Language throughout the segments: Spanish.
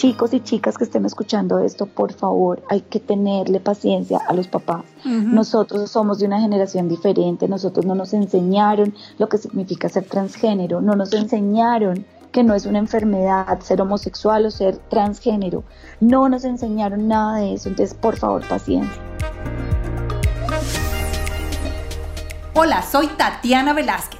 chicos y chicas que estén escuchando esto, por favor, hay que tenerle paciencia a los papás. Nosotros somos de una generación diferente, nosotros no nos enseñaron lo que significa ser transgénero, no nos enseñaron que no es una enfermedad ser homosexual o ser transgénero. No nos enseñaron nada de eso, entonces por favor, paciencia. Hola, soy Tatiana Velázquez.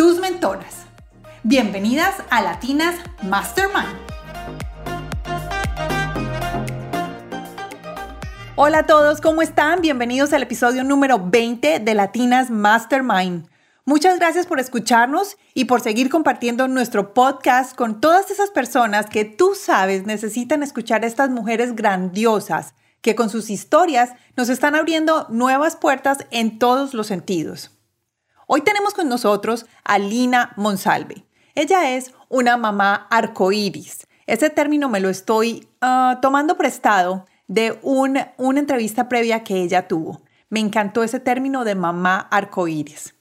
tus mentoras. Bienvenidas a Latinas Mastermind. Hola a todos, ¿cómo están? Bienvenidos al episodio número 20 de Latinas Mastermind. Muchas gracias por escucharnos y por seguir compartiendo nuestro podcast con todas esas personas que tú sabes necesitan escuchar a estas mujeres grandiosas que con sus historias nos están abriendo nuevas puertas en todos los sentidos. Hoy tenemos con nosotros a Lina Monsalve. Ella es una mamá arcoíris. Ese término me lo estoy ah, tomando prestado de una entrevista previa que ella tuvo. Me encantó ese término de mamá arcoíris.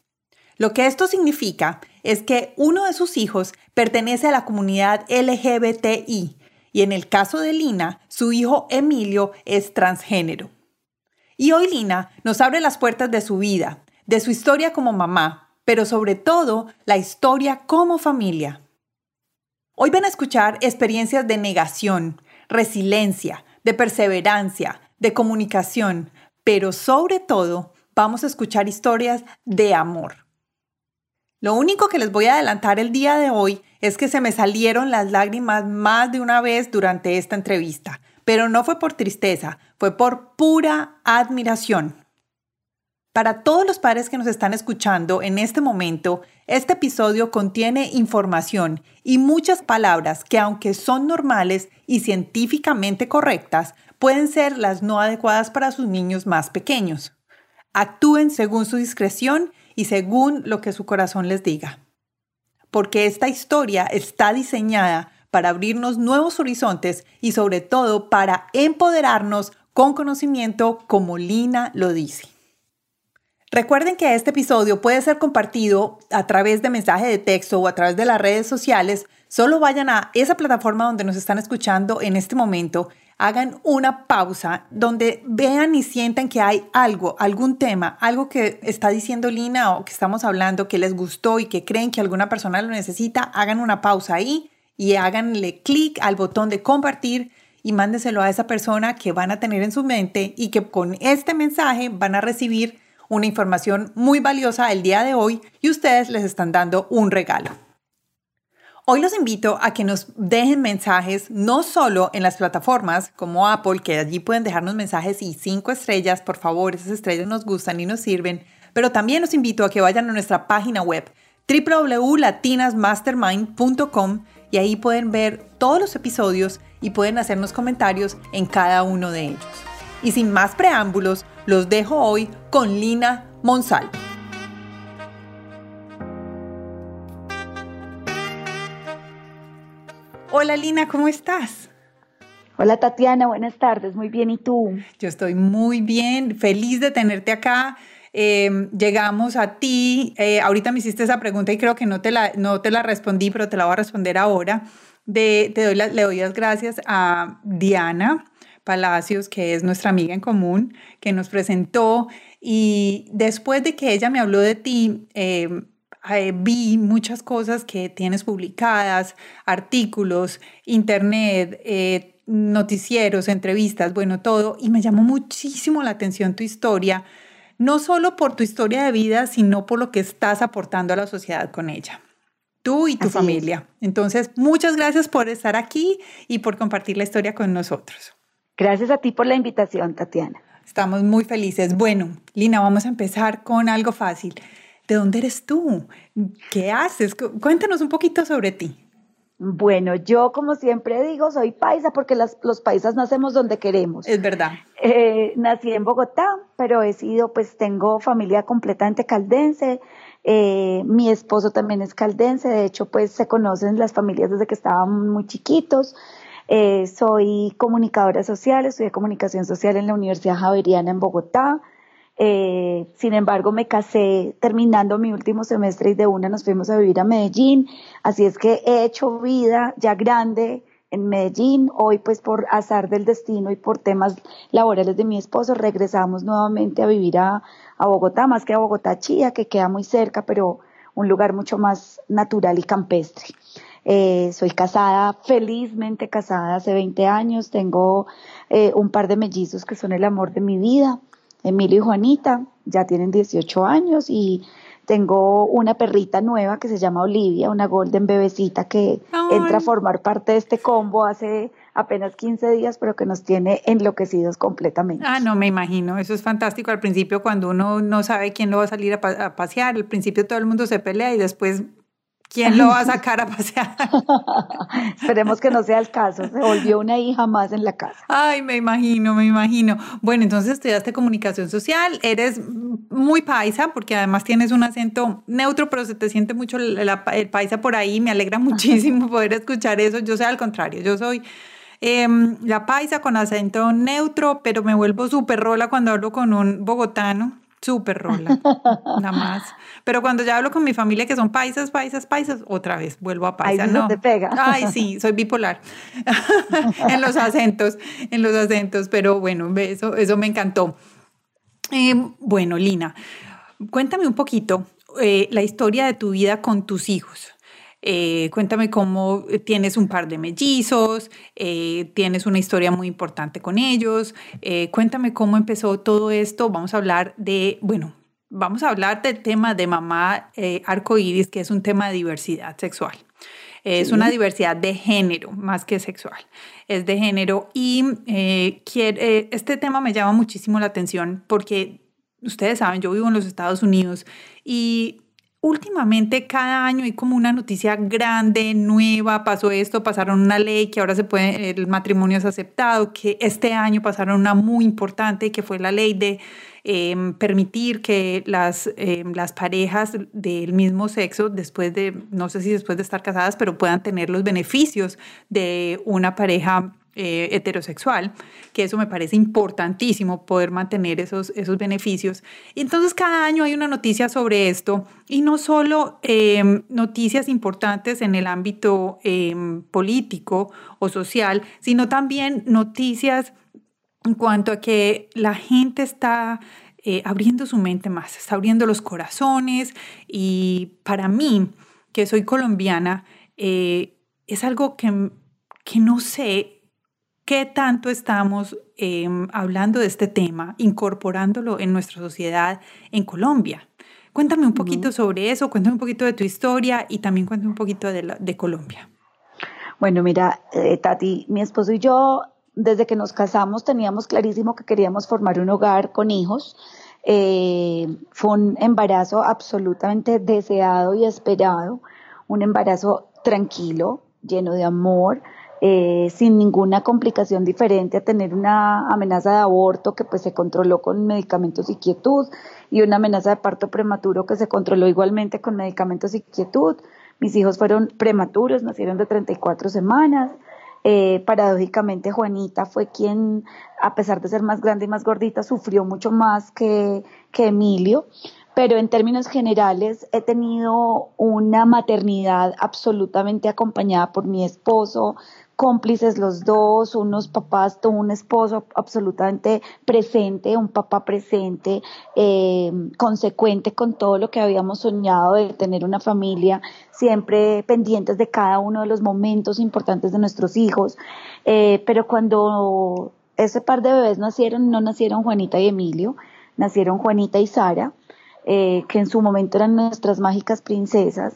Lo que esto significa es que uno de sus hijos pertenece a la comunidad LGBTI y en el caso de Lina, su hijo Emilio es transgénero. Y hoy Lina nos abre las puertas de su vida, de su historia como mamá, pero sobre todo la historia como familia. Hoy van a escuchar experiencias de negación, resiliencia, de perseverancia, de comunicación, pero sobre todo vamos a escuchar historias de amor. Lo único que les voy a adelantar el día de hoy es que se me salieron las lágrimas más de una vez durante esta entrevista, pero no fue por tristeza, fue por pura admiración. Para todos los padres que nos están escuchando en este momento, este episodio contiene información y muchas palabras que aunque son normales y científicamente correctas, pueden ser las no adecuadas para sus niños más pequeños. Actúen según su discreción y según lo que su corazón les diga. Porque esta historia está diseñada para abrirnos nuevos horizontes y sobre todo para empoderarnos con conocimiento como Lina lo dice. Recuerden que este episodio puede ser compartido a través de mensaje de texto o a través de las redes sociales. Solo vayan a esa plataforma donde nos están escuchando en este momento, hagan una pausa donde vean y sientan que hay algo, algún tema, algo que está diciendo Lina o que estamos hablando que les gustó y que creen que alguna persona lo necesita, hagan una pausa ahí y háganle clic al botón de compartir y mándeselo a esa persona que van a tener en su mente y que con este mensaje van a recibir una información muy valiosa el día de hoy y ustedes les están dando un regalo. Hoy los invito a que nos dejen mensajes no solo en las plataformas como Apple, que allí pueden dejarnos mensajes y cinco estrellas, por favor, esas estrellas nos gustan y nos sirven, pero también los invito a que vayan a nuestra página web www.latinasmastermind.com y ahí pueden ver todos los episodios y pueden hacernos comentarios en cada uno de ellos. Y sin más preámbulos, los dejo hoy con Lina Monsal. Hola Lina, ¿cómo estás? Hola Tatiana, buenas tardes, muy bien, ¿y tú? Yo estoy muy bien, feliz de tenerte acá. Em, llegamos a ti, eh, ahorita me hiciste esa pregunta y creo que no te la, no te la respondí, pero te la voy a responder ahora. De, te doy le doy las gracias a Diana, Palacios, que es nuestra amiga en común, que nos presentó y después de que ella me habló de ti, em, eh, vi muchas cosas que tienes publicadas, artículos, internet, eh, noticieros, entrevistas, bueno, todo, y me llamó muchísimo la atención tu historia, no solo por tu historia de vida, sino por lo que estás aportando a la sociedad con ella tú y tu familia. Entonces, muchas gracias por estar aquí y por compartir la historia con nosotros. Gracias a ti por la invitación, Tatiana. Estamos muy felices. Bueno, Lina, vamos a empezar con algo fácil. ¿De dónde eres tú? ¿Qué haces? Cuéntanos un poquito sobre ti. Bueno, yo como siempre digo, soy paisa porque los paisas nacemos donde queremos. Es verdad. Eh, nací en Bogotá, pero he sido, pues tengo familia completamente caldense. Eh, mi esposo también es caldense, de hecho, pues se conocen las familias desde que estaban muy chiquitos. Eh, soy comunicadora social, estudié comunicación social en la Universidad Javeriana en Bogotá. Eh, sin embargo, me casé terminando mi último semestre y de una nos fuimos a vivir a Medellín. Así es que he hecho vida ya grande en Medellín. Hoy, pues por azar del destino y por temas laborales de mi esposo, regresamos nuevamente a vivir a, Bogotá, más que a Bogotá Chía, que queda muy cerca, pero un lugar mucho más natural y campestre. Eh, soy casada, felizmente casada hace 20 años. Tengo eh, un par de mellizos que son el amor de mi vida. Emilio y Juanita ya tienen 18 años y tengo una perrita nueva que se llama Olivia, una golden bebecita que entra a formar parte de este combo hace apenas 15 días, pero que nos tiene enloquecidos completamente. Ah, no, me imagino, eso es fantástico. Al principio, cuando uno no sabe quién lo va a salir a, a pasear, al principio todo el mundo se pelea y después ¿Quién lo va a sacar a pasear? Esperemos que no sea el caso. Se volvió una hija más en la casa. Ay, me imagino, me imagino. Bueno, entonces estudiaste comunicación social, eres muy paisa porque además tienes un acento neutro, pero se te siente mucho el, paisa por ahí. Me alegra muchísimo poder escuchar eso. Yo soy al contrario, yo soy... Em, la paisa con acento neutro, pero me vuelvo súper rola cuando hablo con un bogotano Súper rola, nada más. Pero cuando ya hablo con mi familia que son paisas, paisas, paisas, otra vez vuelvo a paisa. no te pega. Ay, sí, soy bipolar en los acentos, en los acentos, pero bueno, eso, eso me encantó. Eh, bueno, Lina, cuéntame un poquito eh, la historia de tu vida con tus hijos. Eh, cuéntame cómo eh, tienes un par de mellizos, eh, tienes una historia muy importante con ellos. cuéntame cómo empezó todo esto. Vamos a hablar de, bueno, vamos a hablar del tema de mamá arcoíris, que es un tema de diversidad sexual. Es una diversidad de género más que sexual. Es de género y este tema me llama muchísimo la atención porque ustedes saben, yo vivo en los Estados Unidos y últimamente cada año hay como una noticia grande, nueva, pasó esto, pasaron una ley que ahora se puede, el matrimonio es aceptado, que este año pasaron una muy importante que fue la ley de em, permitir que las, em, las parejas del mismo sexo, después de, no sé si después de estar casadas, pero puedan tener los beneficios de una pareja eh, heterosexual, que eso me parece importantísimo, poder mantener esos, esos beneficios. entonces cada año hay una noticia sobre esto y no solo em, noticias importantes en el ámbito em, político o social, sino también noticias en cuanto a que la gente está eh, abriendo su mente más, está abriendo los corazones y para mí, que soy colombiana, eh, es algo que, que no sé, ¿Qué tanto estamos em, hablando de este tema, incorporándolo en nuestra sociedad en Colombia? Cuéntame un poquito sobre eso, cuéntame un poquito de tu historia y también cuéntame un poquito de, de Colombia. Bueno, mira, eh, Tati, mi esposo y yo, desde que nos casamos, teníamos clarísimo que queríamos formar un hogar con hijos. Eh, fue un embarazo absolutamente deseado y esperado, un embarazo tranquilo, lleno de amor, eh, sin ninguna complicación diferente a tener una amenaza de aborto que pues se controló con medicamentos y quietud y una amenaza de parto prematuro que se controló igualmente con medicamentos y quietud. Mis hijos fueron prematuros, nacieron de 34 semanas. Eh, paradójicamente Juanita fue quien, a pesar de ser más grande y más gordita, sufrió mucho más que, que Emilio pero en términos generales he tenido una maternidad absolutamente acompañada por mi esposo, cómplices los dos, unos papás, un esposo absolutamente presente, un papá presente, eh, consecuente con todo lo que habíamos soñado de tener una familia, siempre pendientes de cada uno de los momentos importantes de nuestros hijos. Eh, pero cuando ese par de bebés nacieron, no nacieron Juanita y Emilio, nacieron Juanita y Sara, eh, que en su momento eran nuestras mágicas princesas,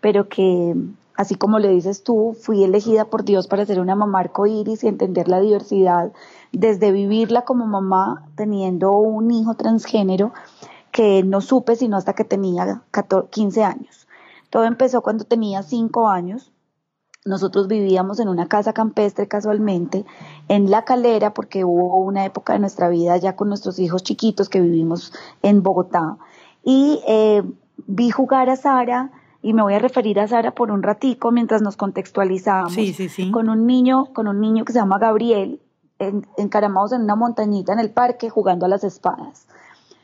pero que así como le dices tú, fui elegida por Dios para ser una mamá arcoíris y entender la diversidad, desde vivirla como mamá, teniendo un hijo transgénero que no supe sino hasta que tenía 15 años. Todo empezó cuando tenía 5 años. nosotros vivíamos en una casa campestre casualmente, en La Calera, porque hubo una época de nuestra vida ya con nuestros hijos chiquitos que vivimos en Bogotá. Y eh, vi jugar a Sara, y me voy a referir a Sara por un ratico mientras nos contextualizamos. Con un niño, con un niño que se llama Gabriel, encaramados en una montañita en el parque jugando a las espadas.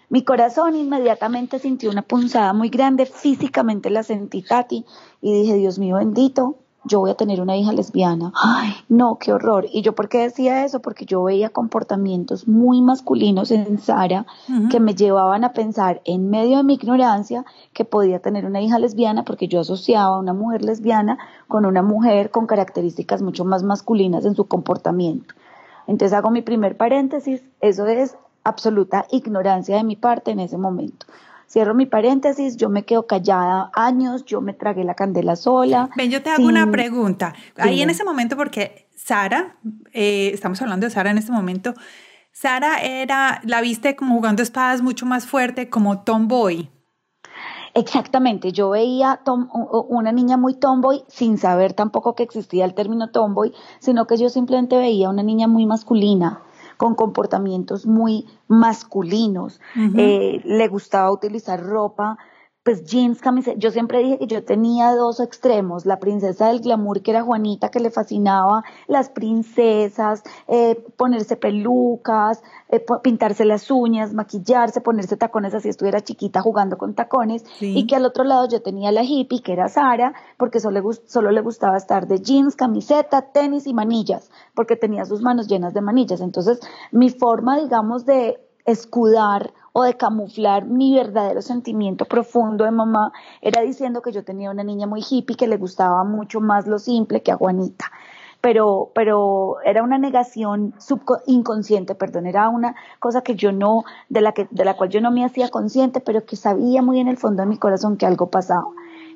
Mi corazón inmediatamente sintió una punzada muy grande, físicamente la sentí Tati y dije, Dios mío bendito, yo voy a tener una hija lesbiana. Ay, no, qué horror. ¿Y yo por qué decía eso? Porque yo veía comportamientos muy masculinos en Sara que me llevaban a pensar en medio de mi ignorancia que podía tener una hija lesbiana porque yo asociaba a una mujer lesbiana con una mujer con características mucho más masculinas en su comportamiento. Entonces hago mi primer paréntesis, eso es absoluta ignorancia de mi parte en ese momento. Cierro mi paréntesis, yo me quedo callada años, yo me tragué la candela sola. Ven, yo te hago una pregunta. Ahí en ese momento, porque Sara, eh, estamos hablando de Sara en este momento, Sara era, la viste como jugando espadas mucho más fuerte, como tomboy. Exactamente, yo veía una niña muy tomboy sin saber tampoco que existía el término tomboy, sino que yo simplemente veía una niña muy masculina, con comportamientos muy masculinos. Eh, le gustaba utilizar ropa pues jeans, camiseta. Yo siempre dije que yo tenía dos extremos, la princesa del glamour que era Juanita, que le fascinaba las princesas, eh, ponerse pelucas, eh, pintarse las uñas, maquillarse, ponerse tacones así estuviera chiquita jugando con tacones, y que al otro lado yo tenía la hippie, que era Sara, porque solo le, solo le gustaba estar de jeans, camiseta, tenis y manillas, porque tenía sus manos llenas de manillas. Entonces, mi forma, digamos, de escudar o de camuflar mi verdadero sentimiento profundo de mamá era diciendo que yo tenía una niña muy hippie que le gustaba mucho más lo simple que a Juanita. Pero, pero era una negación inconsciente, perdón, era una cosa que yo no, de la, que, de la cual yo no me hacía consciente, pero que sabía muy en el fondo de mi corazón que algo pasaba.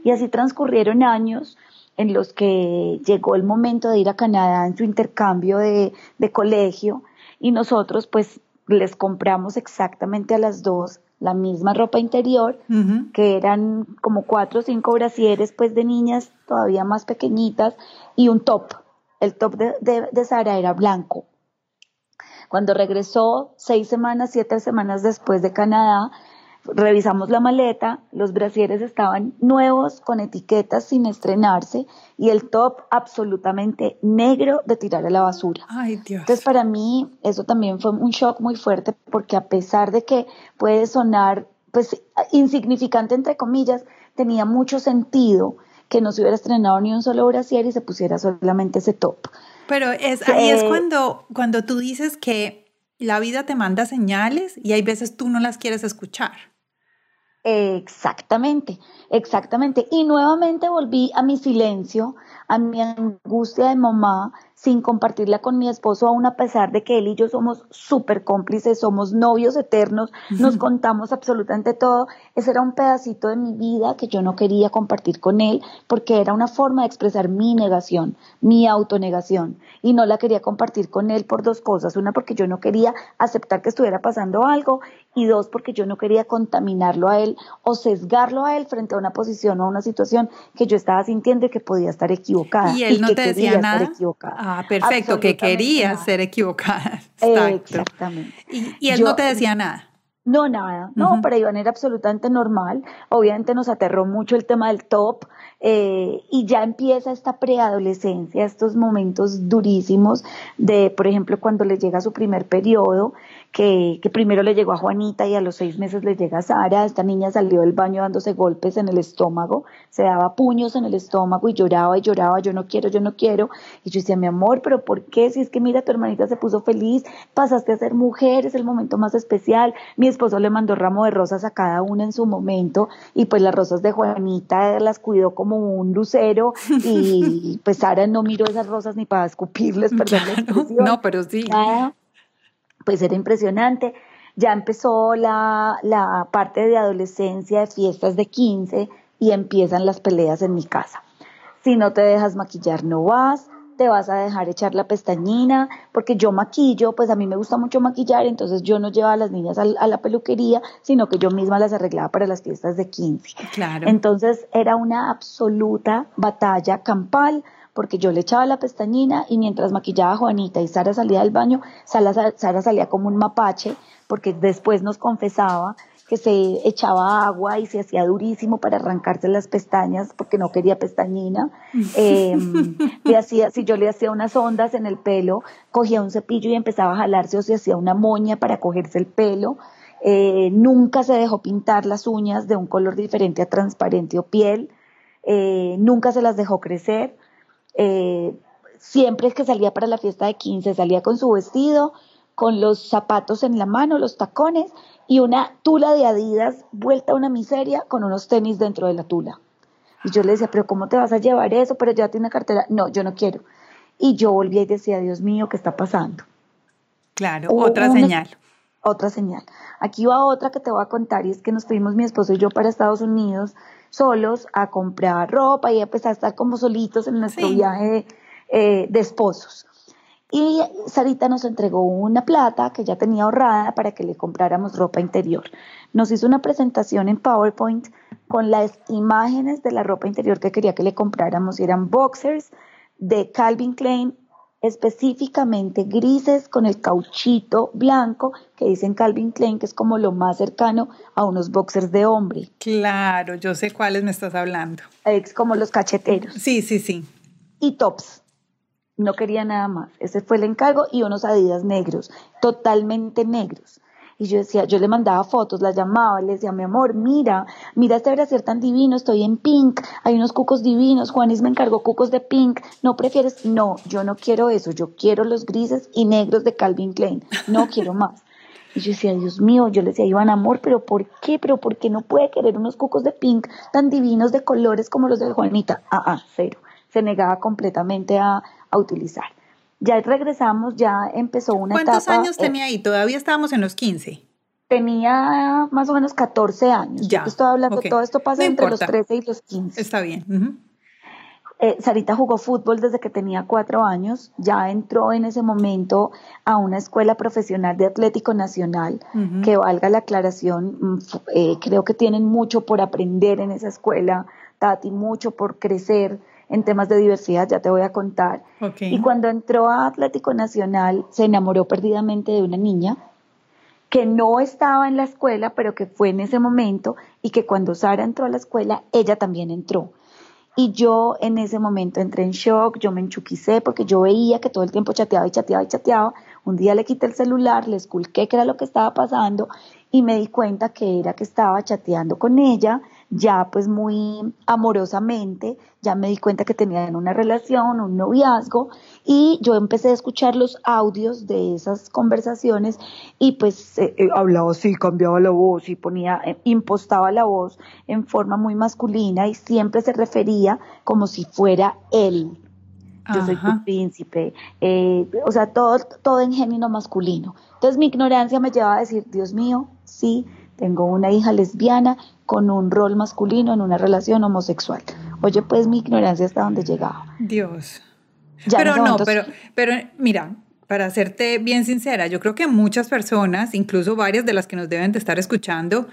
Y así transcurrieron años en los que llegó el momento de ir a Canadá en su intercambio de, de colegio y nosotros pues les compramos exactamente a las dos la misma ropa interior, que eran como cuatro o cinco brasieres pues de niñas todavía más pequeñitas y un top. El top de, de, de Sara era blanco. Cuando regresó seis semanas, siete semanas después de Canadá, Revisamos la maleta, los brasieres estaban nuevos, con etiquetas sin estrenarse y el top absolutamente negro de tirar a la basura. Ay, Dios. Entonces, para mí, eso también fue un shock muy fuerte porque a pesar de que puede sonar, pues, insignificante entre comillas, tenía mucho sentido que no se hubiera estrenado ni un solo brasier y se pusiera solamente ese top. Pero es, ahí es cuando, cuando tú dices que la vida te manda señales y hay veces tú no las quieres escuchar. Exactamente, exactamente. Y nuevamente volví a mi silencio, a mi angustia de mamá, sin compartirla con mi esposo, aún a pesar de que él y yo somos súper cómplices, somos novios eternos, nos contamos absolutamente todo. Ese era un pedacito de mi vida que yo no quería compartir con él porque era una forma de expresar mi negación, mi autonegación. Y no la quería compartir con él por dos cosas. Una, porque yo no quería aceptar que estuviera pasando algo y dos, porque yo no quería contaminarlo a él o sesgarlo a él frente a una posición o a una situación que yo estaba sintiendo y que podía estar equivocada. Y él no te decía nada. Ah, perfecto, que quería ser equivocada. Exactamente. Y, él no te decía nada. No, nada, no, para Iván era absolutamente normal. Obviamente nos aterró mucho el tema del top eh, y ya empieza esta preadolescencia, estos momentos durísimos de, por ejemplo, cuando le llega su primer periodo, que, que, primero le llegó a Juanita y a los seis meses le llega a Sara. Esta niña salió del baño dándose golpes en el estómago, se daba puños en el estómago y lloraba y lloraba, yo no quiero, yo no quiero. Y yo decía, mi amor, pero ¿por qué? Si es que mira, tu hermanita se puso feliz, pasaste a ser mujer, es el momento más especial. Mi esposo le mandó ramo de rosas a cada una en su momento y pues las rosas de Juanita las cuidó como un lucero y pues Sara no miró esas rosas ni para escupirles, perdón No, pero sí pues era impresionante. Ya empezó la, la parte de adolescencia, de fiestas de 15 y empiezan las peleas en mi casa. Si no te dejas maquillar, no vas, te vas a dejar echar la pestañina, porque yo maquillo, pues a mí me gusta mucho maquillar, entonces yo no llevaba a las niñas a, a, la peluquería, sino que yo misma las arreglaba para las fiestas de 15. Claro. Entonces era una absoluta batalla campal porque yo le echaba la pestañina y mientras maquillaba a Juanita y Sara salía del baño, Sara, Sara salía como un mapache, porque después nos confesaba que se echaba agua y se hacía durísimo para arrancarse las pestañas porque no quería pestañina. Le hacía, si yo le hacía unas ondas en el pelo, cogía un cepillo y empezaba a jalarse o se hacía una moña para cogerse el pelo. Eh, nunca se dejó pintar las uñas de un color diferente a transparente o piel. Eh, nunca se las dejó crecer. Eh, siempre que salía para la fiesta de 15, salía con su vestido, con los zapatos en la mano, los tacones y una tula de Adidas vuelta a una miseria con unos tenis dentro de la tula. Y yo le decía, pero ¿cómo te vas a llevar eso? Pero ya tiene cartera. No, yo no quiero. Y yo volví y decía, Dios mío, ¿qué está pasando? Claro, otra señal. Otra señal. Aquí va otra que te voy a contar y es que nos fuimos mi esposo y yo para Estados Unidos solos a comprar ropa y a empezar a estar como solitos en nuestro viaje eh, de esposos. Y Sarita nos entregó una plata que ya tenía ahorrada para que le compráramos ropa interior. Nos hizo una presentación en PowerPoint con las imágenes de la ropa interior que quería que le compráramos. Y eran boxers de Calvin Klein, específicamente grises con el cauchito blanco que dicen Calvin Klein, que es como lo más cercano a unos boxers de hombre. Claro, yo sé cuáles me estás hablando. Es como los cacheteros. Sí, sí, sí. Y tops no quería nada más. Ese fue el encargo y unos adidas negros, totalmente negros. Y yo decía, yo le mandaba fotos, la llamaba, le decía, mi amor, mira, mira este brasier tan divino, estoy en pink, hay unos cucos divinos, Juanis me encargó cucos de pink, ¿no prefieres? No, yo no quiero eso, yo quiero los grises y negros de Calvin Klein, no quiero más. Y yo decía, Dios mío, yo le decía, Iván, amor, pero ¿por qué? ¿Pero por qué no puede querer unos cucos de pink tan divinos de colores como los de Juanita? Ah, ah, cero. Se negaba completamente a, a utilizar. Ya regresamos, ya empezó una ¿Cuántos años eh, tenía ahí? Todavía estábamos en los 15. Tenía más o menos 14 años. Ya. estoy hablando, todo esto pasa entre los 13 y los 15. Está bien. Eh, Sarita jugó fútbol desde que tenía cuatro años, ya entró en ese momento a una escuela profesional de Atlético Nacional, que valga la aclaración, mm, eh, creo que tienen mucho por aprender en esa escuela, Tati, mucho por crecer en temas de diversidad, ya te voy a contar. Y cuando entró a Atlético Nacional, se enamoró perdidamente de una niña que no estaba en la escuela, pero que fue en ese momento y que cuando Sara entró a la escuela, ella también entró. Y yo en ese momento entré en shock, yo me enchuquicé porque yo veía que todo el tiempo chateaba y chateaba y chateaba. Un día le quité el celular, le esculqué qué era lo que estaba pasando y me di cuenta que era que estaba chateando con ella ya pues muy amorosamente, ya me di cuenta que tenían una relación, un noviazgo y yo empecé a escuchar los audios de esas conversaciones y pues eh, eh, hablaba así, cambiaba la voz y ponía, eh, impostaba la voz en forma muy masculina y siempre se refería como si fuera él. Yo soy tu príncipe, o sea, todo, todo en género masculino. Entonces mi ignorancia me llevaba a decir, Dios mío, sí, tengo una hija lesbiana con un rol masculino en una relación homosexual. Oye, pues mi ignorancia hasta donde llegaba. Dios. pero no, pero, pero mira, para serte bien sincera, yo creo que muchas personas, incluso varias de las que nos deben de estar escuchando,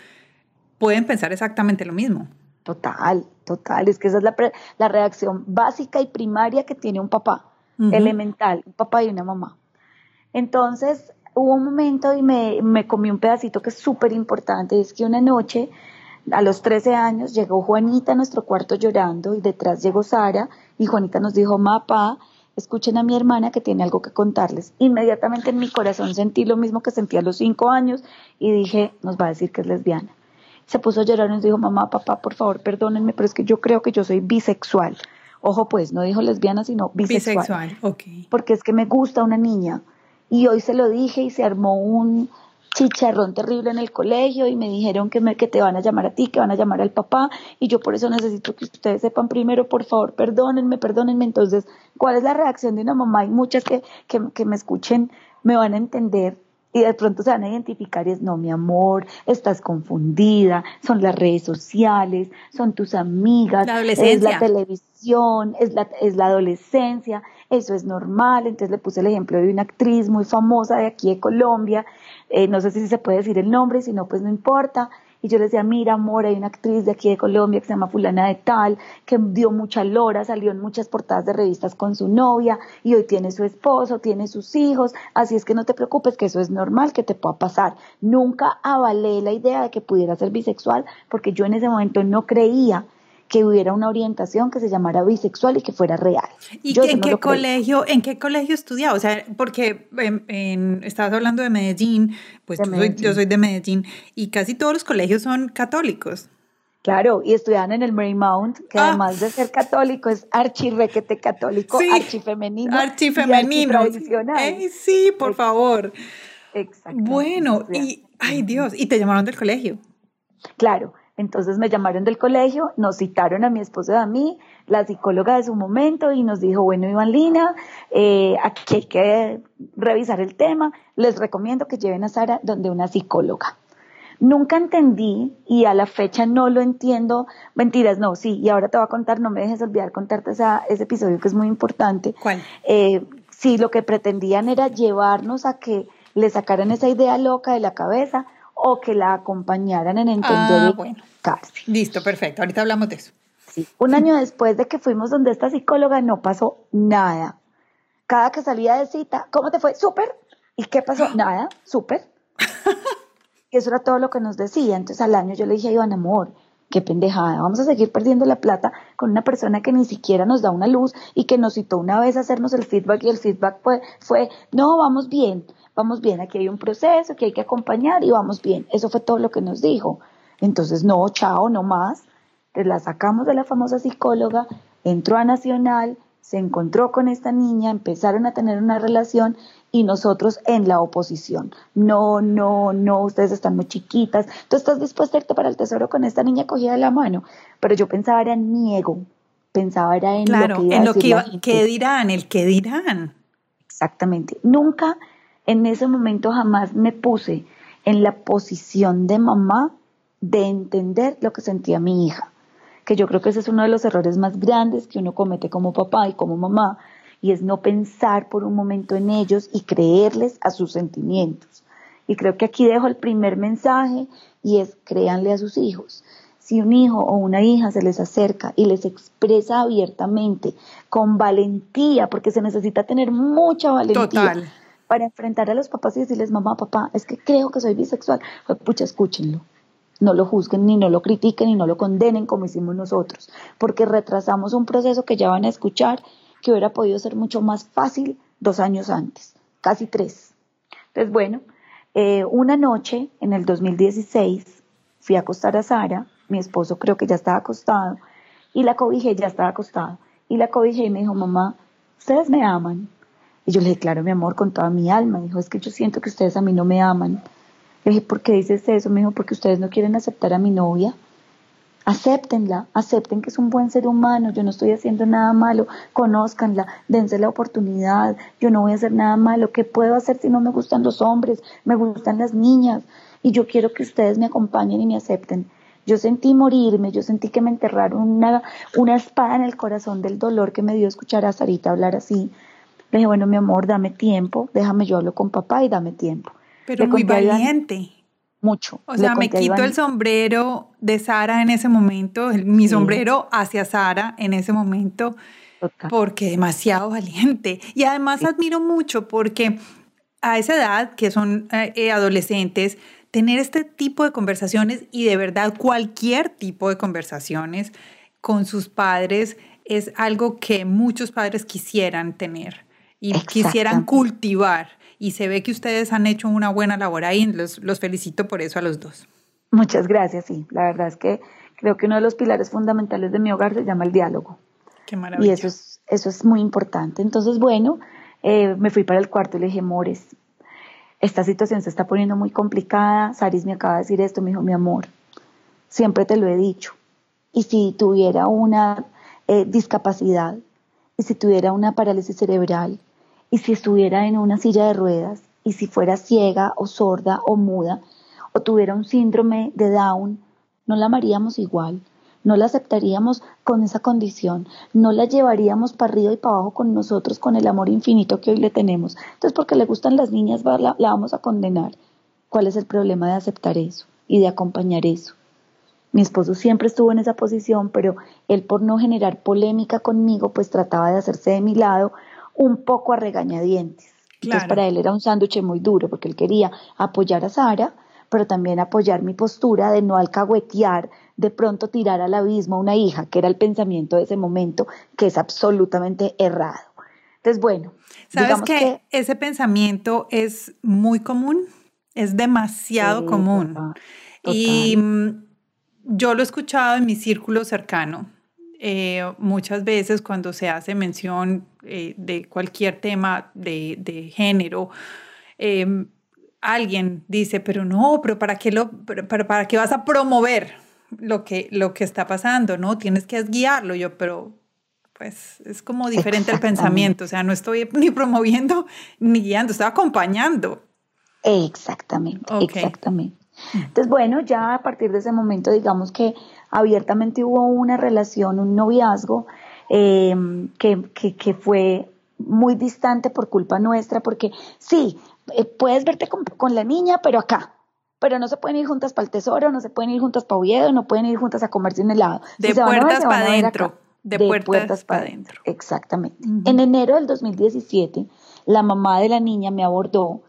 pueden pensar exactamente lo mismo. Total, total. Es que esa es la, la reacción básica y primaria que tiene un papá, elemental, un papá y una mamá. Entonces, hubo un momento y me, me comí un pedacito que es súper importante, es que una noche, a los 13 años, llegó Juanita a nuestro cuarto llorando y detrás llegó Sara y Juanita nos dijo, mapa, escuchen a mi hermana que tiene algo que contarles. Inmediatamente en mi corazón sentí lo mismo que sentí a los 5 años y dije, nos va a decir que es lesbiana. Se puso a llorar y nos dijo, mamá, papá, por favor, perdónenme, pero es que yo creo que yo soy bisexual. Ojo, pues, no dijo lesbiana, sino bisexual. Bisexual, ok. Porque es que me gusta una niña y hoy se lo dije y se armó un chicharrón terrible en el colegio y me dijeron que, me, que te van a llamar a ti, que van a llamar al papá y yo por eso necesito que ustedes sepan primero, por favor, perdónenme, perdónenme. Entonces, ¿cuál es la reacción de una mamá? Hay muchas que, que, que me escuchen, me van a entender y de pronto se van a identificar y es, no, mi amor, estás confundida, son las redes sociales, son tus amigas, es la televisión, es la, es la adolescencia, eso es normal. Entonces le puse el ejemplo de una actriz muy famosa de aquí de Colombia, eh, no sé si se puede decir el nombre, si no, pues no importa. Y yo le decía, mira, amor, hay una actriz de aquí de Colombia que se llama Fulana de Tal, que dio mucha lora, salió en muchas portadas de revistas con su novia y hoy tiene su esposo, tiene sus hijos, así es que no te preocupes, que eso es normal, que te pueda pasar. Nunca avalé la idea de que pudiera ser bisexual porque yo en ese momento no creía que hubiera una orientación que se llamara bisexual y que fuera real. ¿Y en qué colegio, en qué colegio estudiaba? O sea, porque en, estabas hablando de Medellín, pues yo soy de Medellín y casi todos los colegios son católicos. Claro, y estudiaban en el Marymount, que ah. además de ser católico es archirrequete católico, sí, archifemenino. Archifemenino. Y sí, por favor. Exacto. Bueno, y, ay Dios, ¿y te llamaron del colegio? Claro, entonces me llamaron del colegio, nos citaron a mi esposo y a mí, la psicóloga de su momento, y nos dijo, bueno, Iván Lina, eh, aquí hay que revisar el tema, les recomiendo que lleven a Sara donde una psicóloga. Nunca entendí y a la fecha no lo entiendo. Mentiras, no, sí, y ahora te voy a contar, no me dejes olvidar contarte esa, ese episodio que es muy importante. ¿Cuál? Eh, sí, lo que pretendían era llevarnos a que le sacaran esa idea loca de la cabeza o que la acompañaran en entender ah, bueno. Listo, perfecto. Ahorita hablamos de eso. Sí. Un año después de que fuimos donde esta psicóloga no pasó nada. Cada que salía de cita, ¿cómo te fue? Súper. ¿Y qué pasó? Nada, súper. y eso era todo lo que nos decía. Entonces al año yo le dije a Iván, amor, qué pendejada, vamos a seguir perdiendo la plata con una persona que ni siquiera nos da una luz y que nos citó una vez a hacernos el feedback y el feedback fue, fue no, vamos bien, vamos bien, aquí hay un proceso que hay que acompañar y vamos bien. Eso fue todo lo que nos dijo. Entonces, no, chao, no más. La sacamos de la famosa psicóloga, entró a Nacional, se encontró con esta niña, empezaron a tener una relación y nosotros en la oposición. No, no, no, ustedes están muy chiquitas. Tú estás dispuesta a irte para el tesoro con esta niña cogida de la mano. Pero yo pensaba era en mi ego, pensaba era en lo que iba en lo que, ¿qué dirán, el qué dirán. Exactamente. Nunca en ese momento jamás me puse en la posición de mamá de entender lo que sentía mi hija, que yo creo que ese es uno de los errores más grandes que uno comete como papá y como mamá, y es no pensar por un momento en ellos y creerles a sus sentimientos. Y creo que aquí dejo el primer mensaje y es créanle a sus hijos. Si un hijo o una hija se les acerca y les expresa abiertamente, con valentía, porque se necesita tener mucha valentía para enfrentar a los papás y decirles, mamá, papá, es que creo que soy bisexual, pues pucha, escúchenlo. No lo juzguen, ni no lo critiquen, ni no lo condenen como hicimos nosotros, porque retrasamos un proceso que ya van a escuchar, que hubiera podido ser mucho más fácil dos años antes, casi tres. Entonces, bueno, eh, una noche en el 2016 fui a acostar a Sara, mi esposo creo que ya estaba acostado, y la cobijé, ya estaba acostado, y la cobijé y me dijo, mamá, ustedes me aman. Y yo le dije, claro, mi amor, con toda mi alma. Dijo, es que yo siento que ustedes a mí no me aman. Le dije, ¿por qué dices eso? Me dijo, porque ustedes no quieren aceptar a mi novia. Acéptenla, acepten que es un buen ser humano, yo no estoy haciendo nada malo, conózcanla, dense la oportunidad, yo no voy a hacer nada malo, ¿qué puedo hacer si no me gustan los hombres? Me gustan las niñas y yo quiero que ustedes me acompañen y me acepten. Yo sentí morirme, yo sentí que me enterraron una, una espada en el corazón del dolor que me dio escuchar a Sarita hablar así, le dije, bueno, mi amor, dame tiempo, déjame yo hablo con papá y dame tiempo. Pero muy valiente. mucho. O sea, me quito el sombrero de Sara en ese momento, mi sombrero hacia Sara en ese momento, porque demasiado valiente. Y además admiro mucho porque a esa edad, que son eh, eh, adolescentes, tener este tipo de conversaciones y de verdad cualquier tipo de conversaciones con sus padres es algo que muchos padres quisieran tener y quisieran cultivar. Y se ve que ustedes han hecho una buena labor ahí. Los, los felicito por eso a los dos. Muchas gracias, sí. La verdad es que creo que uno de los pilares fundamentales de mi hogar se llama el diálogo. Qué maravilla. Y eso es, eso es muy importante. Entonces, bueno, eh, me fui para el cuarto y le dije, Mores, esta situación se está poniendo muy complicada. Saris me acaba de decir esto, me dijo, mi amor, siempre te lo he dicho. Y si tuviera una eh, discapacidad, y si tuviera una parálisis cerebral, y si estuviera en una silla de ruedas, y si fuera ciega o sorda o muda, o tuviera un síndrome de Down, no la amaríamos igual, no la aceptaríamos con esa condición, no la llevaríamos para arriba y para abajo con nosotros con el amor infinito que hoy le tenemos. Entonces, porque le gustan las niñas, la, la vamos a condenar. ¿Cuál es el problema de aceptar eso? y de acompañar eso. Mi esposo siempre estuvo en esa posición, pero él por no generar polémica conmigo, pues trataba de hacerse de mi lado un poco a regañadientes. Entonces para él era un sándwich muy duro porque él quería apoyar a Sara, pero también apoyar mi postura de no alcahuetear, de pronto tirar al abismo a una hija, que era el pensamiento de ese momento, que es absolutamente errado. Entonces, bueno. ¿Sabes que, ese pensamiento es muy común? Es demasiado común. Y mm, yo lo he escuchado en mi círculo cercano. Eh, muchas veces cuando se hace mención eh, de cualquier tema de, género, em, alguien dice, pero no, pero ¿para qué, lo, para, para qué vas a promover lo que, lo que está pasando? ¿no? Tienes que guiarlo. Yo, pero pues es como diferente el pensamiento, o sea, no estoy ni promoviendo ni guiando, estoy acompañando. Exactamente, exactamente. Entonces, bueno, ya a partir de ese momento, digamos que abiertamente hubo una relación, un noviazgo em, que, que, fue muy distante por culpa nuestra, porque sí, eh, puedes verte con, la niña, pero acá, pero no se pueden ir juntas para el tesoro, no se pueden ir juntas para Oviedo, no pueden ir juntas a comerse un helado. De puertas para adentro. De, puertas, para adentro. Exactamente. En enero del 2017, la mamá de la niña me abordó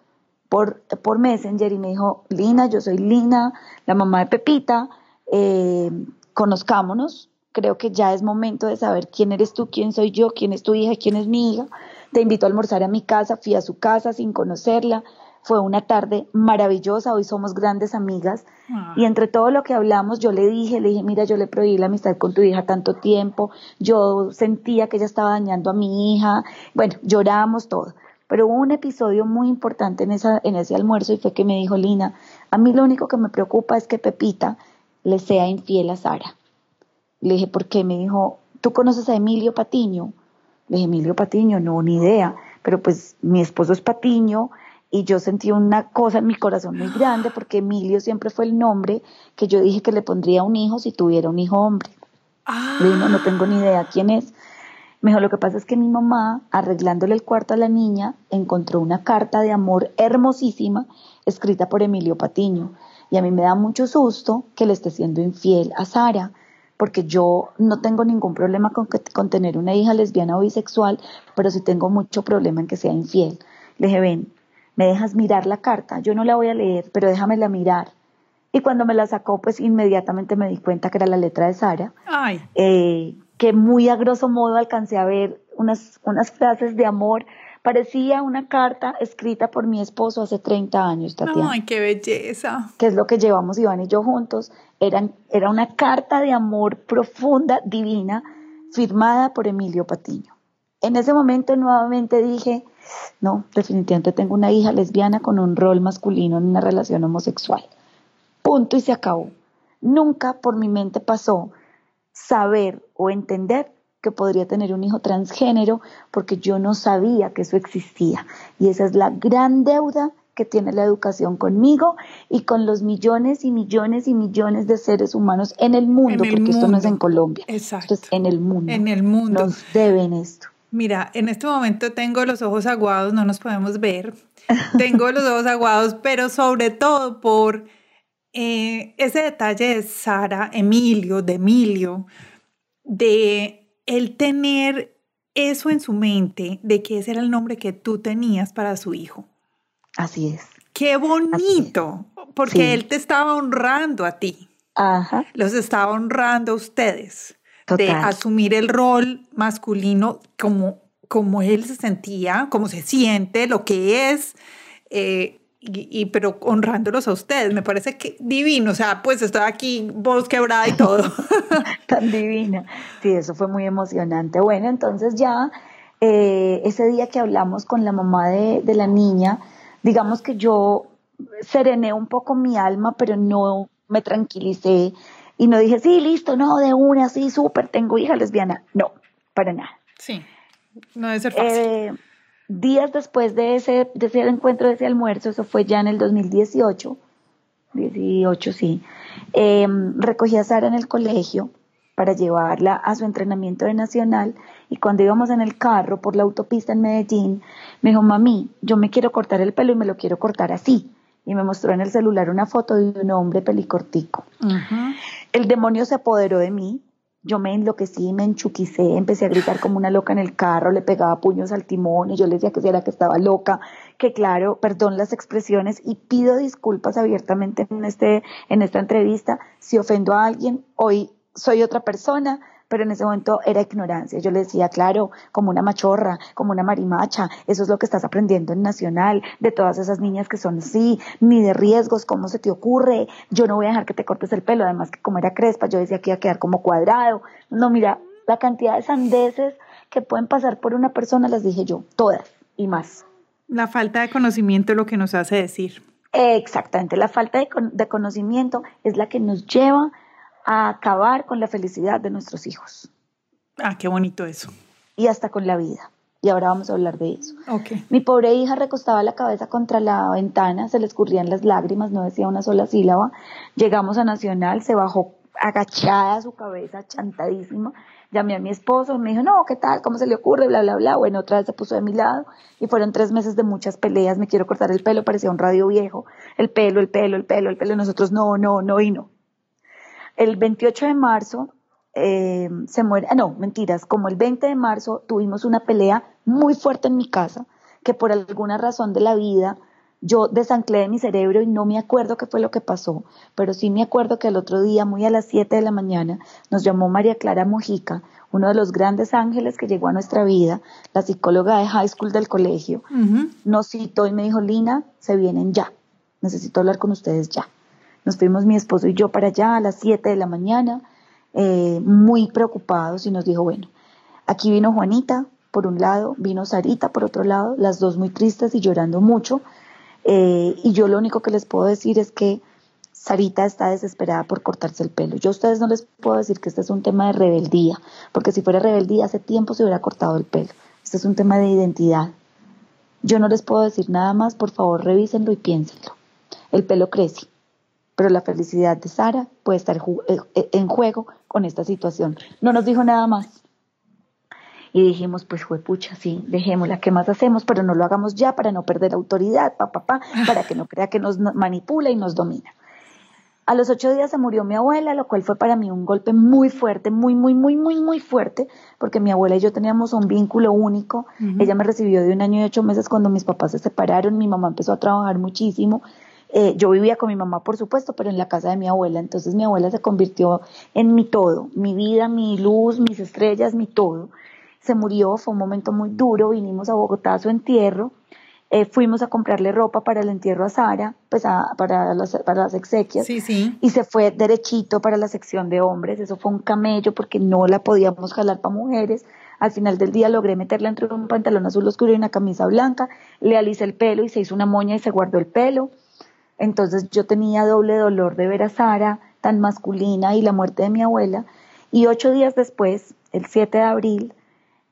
por, por Messenger y me dijo, Lina, yo soy Lina, la mamá de Pepita, eh, conozcámonos, creo que ya es momento de saber quién eres tú, quién soy yo, quién es tu hija, quién es mi hija. Te invito a almorzar a mi casa, fui a su casa sin conocerla, fue una tarde maravillosa, hoy somos grandes amigas ah. y entre todo lo que hablamos yo le dije, le dije, mira, yo le prohibí la amistad con tu hija tanto tiempo, yo sentía que ella estaba dañando a mi hija, bueno, lloramos todo. Pero hubo un episodio muy importante en, esa, en ese almuerzo y fue que me dijo Lina, a mí lo único que me preocupa es que Pepita le sea infiel a Sara. Le dije, ¿por qué? Me dijo, ¿tú conoces a Emilio Patiño? Le dije, Emilio Patiño, no, ni idea, pero pues mi esposo es Patiño y yo sentí una cosa en mi corazón muy grande porque Emilio siempre fue el nombre que yo dije que le pondría a un hijo si tuviera un hijo hombre. Le dije, no, no tengo ni idea quién es. Me dijo, lo que pasa es que mi mamá, arreglándole el cuarto a la niña, encontró una carta de amor hermosísima escrita por Emilio Patiño. Y a mí me da mucho susto que le esté siendo infiel a Sara, porque yo no tengo ningún problema con, con tener una hija lesbiana o bisexual, pero sí tengo mucho problema en que sea infiel. Le dije, ven, me dejas mirar la carta, yo no la voy a leer, pero déjamela mirar. Y cuando me la sacó, pues inmediatamente me di cuenta que era la letra de Sara. Ay. Eh, que muy a grosso modo alcancé a ver unas, unas frases de amor. Parecía una carta escrita por mi esposo hace 30 años, Tatiana. ¡Ay, qué belleza! Que es lo que llevamos Iván y yo juntos. Era una carta de amor profunda, divina, firmada por Emilio Patiño. En ese momento nuevamente dije, no, definitivamente tengo una hija lesbiana con un rol masculino en una relación homosexual. Punto y se acabó. Nunca por mi mente pasó saber o entender que podría tener un hijo transgénero porque yo no sabía que eso existía. Y esa es la gran deuda que tiene la educación conmigo y con los millones y millones y millones de seres humanos en el mundo, porque esto no es en Colombia, Exacto. esto es en el mundo. En el mundo. Nos deben esto. Mira, en este momento tengo los ojos aguados, no nos podemos ver. Tengo los ojos aguados, pero sobre todo por eh, ese detalle de Sara, Emilio, de Emilio, de él tener eso en su mente, de que ese era el nombre que tú tenías para su hijo. Así es. Qué bonito, porque él te estaba honrando a ti. Ajá. Los estaba honrando a ustedes. De asumir el rol masculino como, como él se sentía, como se siente, lo que es. Eh, y, pero honrándolos a ustedes, me parece que divino, o sea, pues estoy aquí, voz quebrada y todo. Tan divina. Sí, eso fue muy emocionante. Bueno, entonces ya eh, ese día que hablamos con la mamá de, de la niña, digamos que yo serené un poco mi alma, pero no me tranquilicé y no dije, sí, listo, no, de una, sí, súper, tengo hija lesbiana. No, para nada. Sí, no debe ser fácil. Eh, días después de ese, de ese encuentro, de ese almuerzo, eso fue ya en el 2018, 18 sí, em, recogí a Sara en el colegio para llevarla a su entrenamiento de nacional y cuando íbamos en el carro por la autopista en Medellín, me dijo, mami, yo me quiero cortar el pelo y me lo quiero cortar así. y me mostró en el celular una foto de un hombre pelicortico. El demonio se apoderó de mí, yo me enloquecí, me enchuquicé, empecé a gritar como una loca en el carro, le pegaba puños al timón y yo le decía que era que estaba loca, que claro, perdón las expresiones y pido disculpas abiertamente en, este, en esta entrevista si ofendo a alguien, hoy soy otra persona, pero en ese momento era ignorancia. Yo le decía, claro, como una machorra, como una marimacha, eso es lo que estás aprendiendo en Nacional, de todas esas niñas que son así, ni de riesgos, ¿cómo se te ocurre? Yo no voy a dejar que te cortes el pelo, además que como era crespa, yo decía que iba a quedar como cuadrado. No, mira, la cantidad de sandeces que pueden pasar por una persona las dije yo, todas y más. La falta de conocimiento es lo que nos hace decir. Exactamente, la falta de, de conocimiento es la que nos lleva a acabar con la felicidad de nuestros hijos. Ah, qué bonito eso. Y hasta con la vida. Y ahora vamos a hablar de eso. Mi pobre hija recostaba la cabeza contra la ventana, se le escurrían las lágrimas, no decía una sola sílaba. Llegamos a Nacional, se bajó agachada su cabeza, chantadísima. Llamé a mi esposo, me dijo, no, ¿qué tal? ¿Cómo se le ocurre? Bla, bla, bla. Bueno, otra vez se puso de mi lado y fueron tres meses de muchas peleas. Me quiero cortar el pelo, parecía un radio viejo. El pelo, el pelo, el pelo, el pelo. Nosotros no, no, no y no el 28 de marzo eh, se muere, ah, no, mentiras, como el 20 de marzo tuvimos una pelea muy fuerte en mi casa, que por alguna razón de la vida yo desanclé de mi cerebro y no me acuerdo qué fue lo que pasó, pero sí me acuerdo que el otro día, muy a las 7 de la mañana, nos llamó María Clara Mojica, uno de los grandes ángeles que llegó a nuestra vida, la psicóloga de high school del colegio, nos citó y me dijo, Lina, se vienen ya, necesito hablar con ustedes ya. Nos fuimos mi esposo y yo para allá a las 7 de la mañana, eh, muy preocupados y nos dijo, bueno, aquí vino Juanita por un lado, vino Sarita por otro lado, las dos muy tristes y llorando mucho. Eh, y yo lo único que les puedo decir es que Sarita está desesperada por cortarse el pelo. Yo a ustedes no les puedo decir que este es un tema de rebeldía, porque si fuera rebeldía hace tiempo se hubiera cortado el pelo. Este es un tema de identidad. Yo no les puedo decir nada más, por favor revísenlo y piénsenlo. El pelo crece pero la felicidad de Sara puede estar eh, eh, en juego con esta situación. No nos dijo nada más. Y dijimos, pues fue pucha, sí, dejémosla, ¿qué más hacemos? Pero no lo hagamos ya para no perder autoridad, papá, pa, para que no crea que nos manipula y nos domina. A los ocho días se murió mi abuela, lo cual fue para mí un golpe muy fuerte, muy, muy, muy, muy, muy fuerte, porque mi abuela y yo teníamos un vínculo único. Ella me recibió de un año y ocho meses cuando mis papás se separaron, mi mamá empezó a trabajar muchísimo, eh, yo vivía con mi mamá, por supuesto, pero en la casa de mi abuela. Entonces mi abuela se convirtió en mi todo, mi vida, mi luz, mis estrellas, mi todo. Se murió, fue un momento muy duro, vinimos a Bogotá a su entierro. Eh, fuimos a comprarle ropa para el entierro a Sara, pues para, las, para las exequias. Sí, sí. Y se fue derechito para la sección de hombres. Eso fue un camello porque no la podíamos jalar para mujeres. Al final del día logré meterla entre un pantalón azul oscuro y una camisa blanca. Le alicé el pelo y se hizo una moña y se guardó el pelo. Entonces yo tenía doble dolor de ver a Sara tan masculina y la muerte de mi abuela. Y ocho días después, el 7 de abril,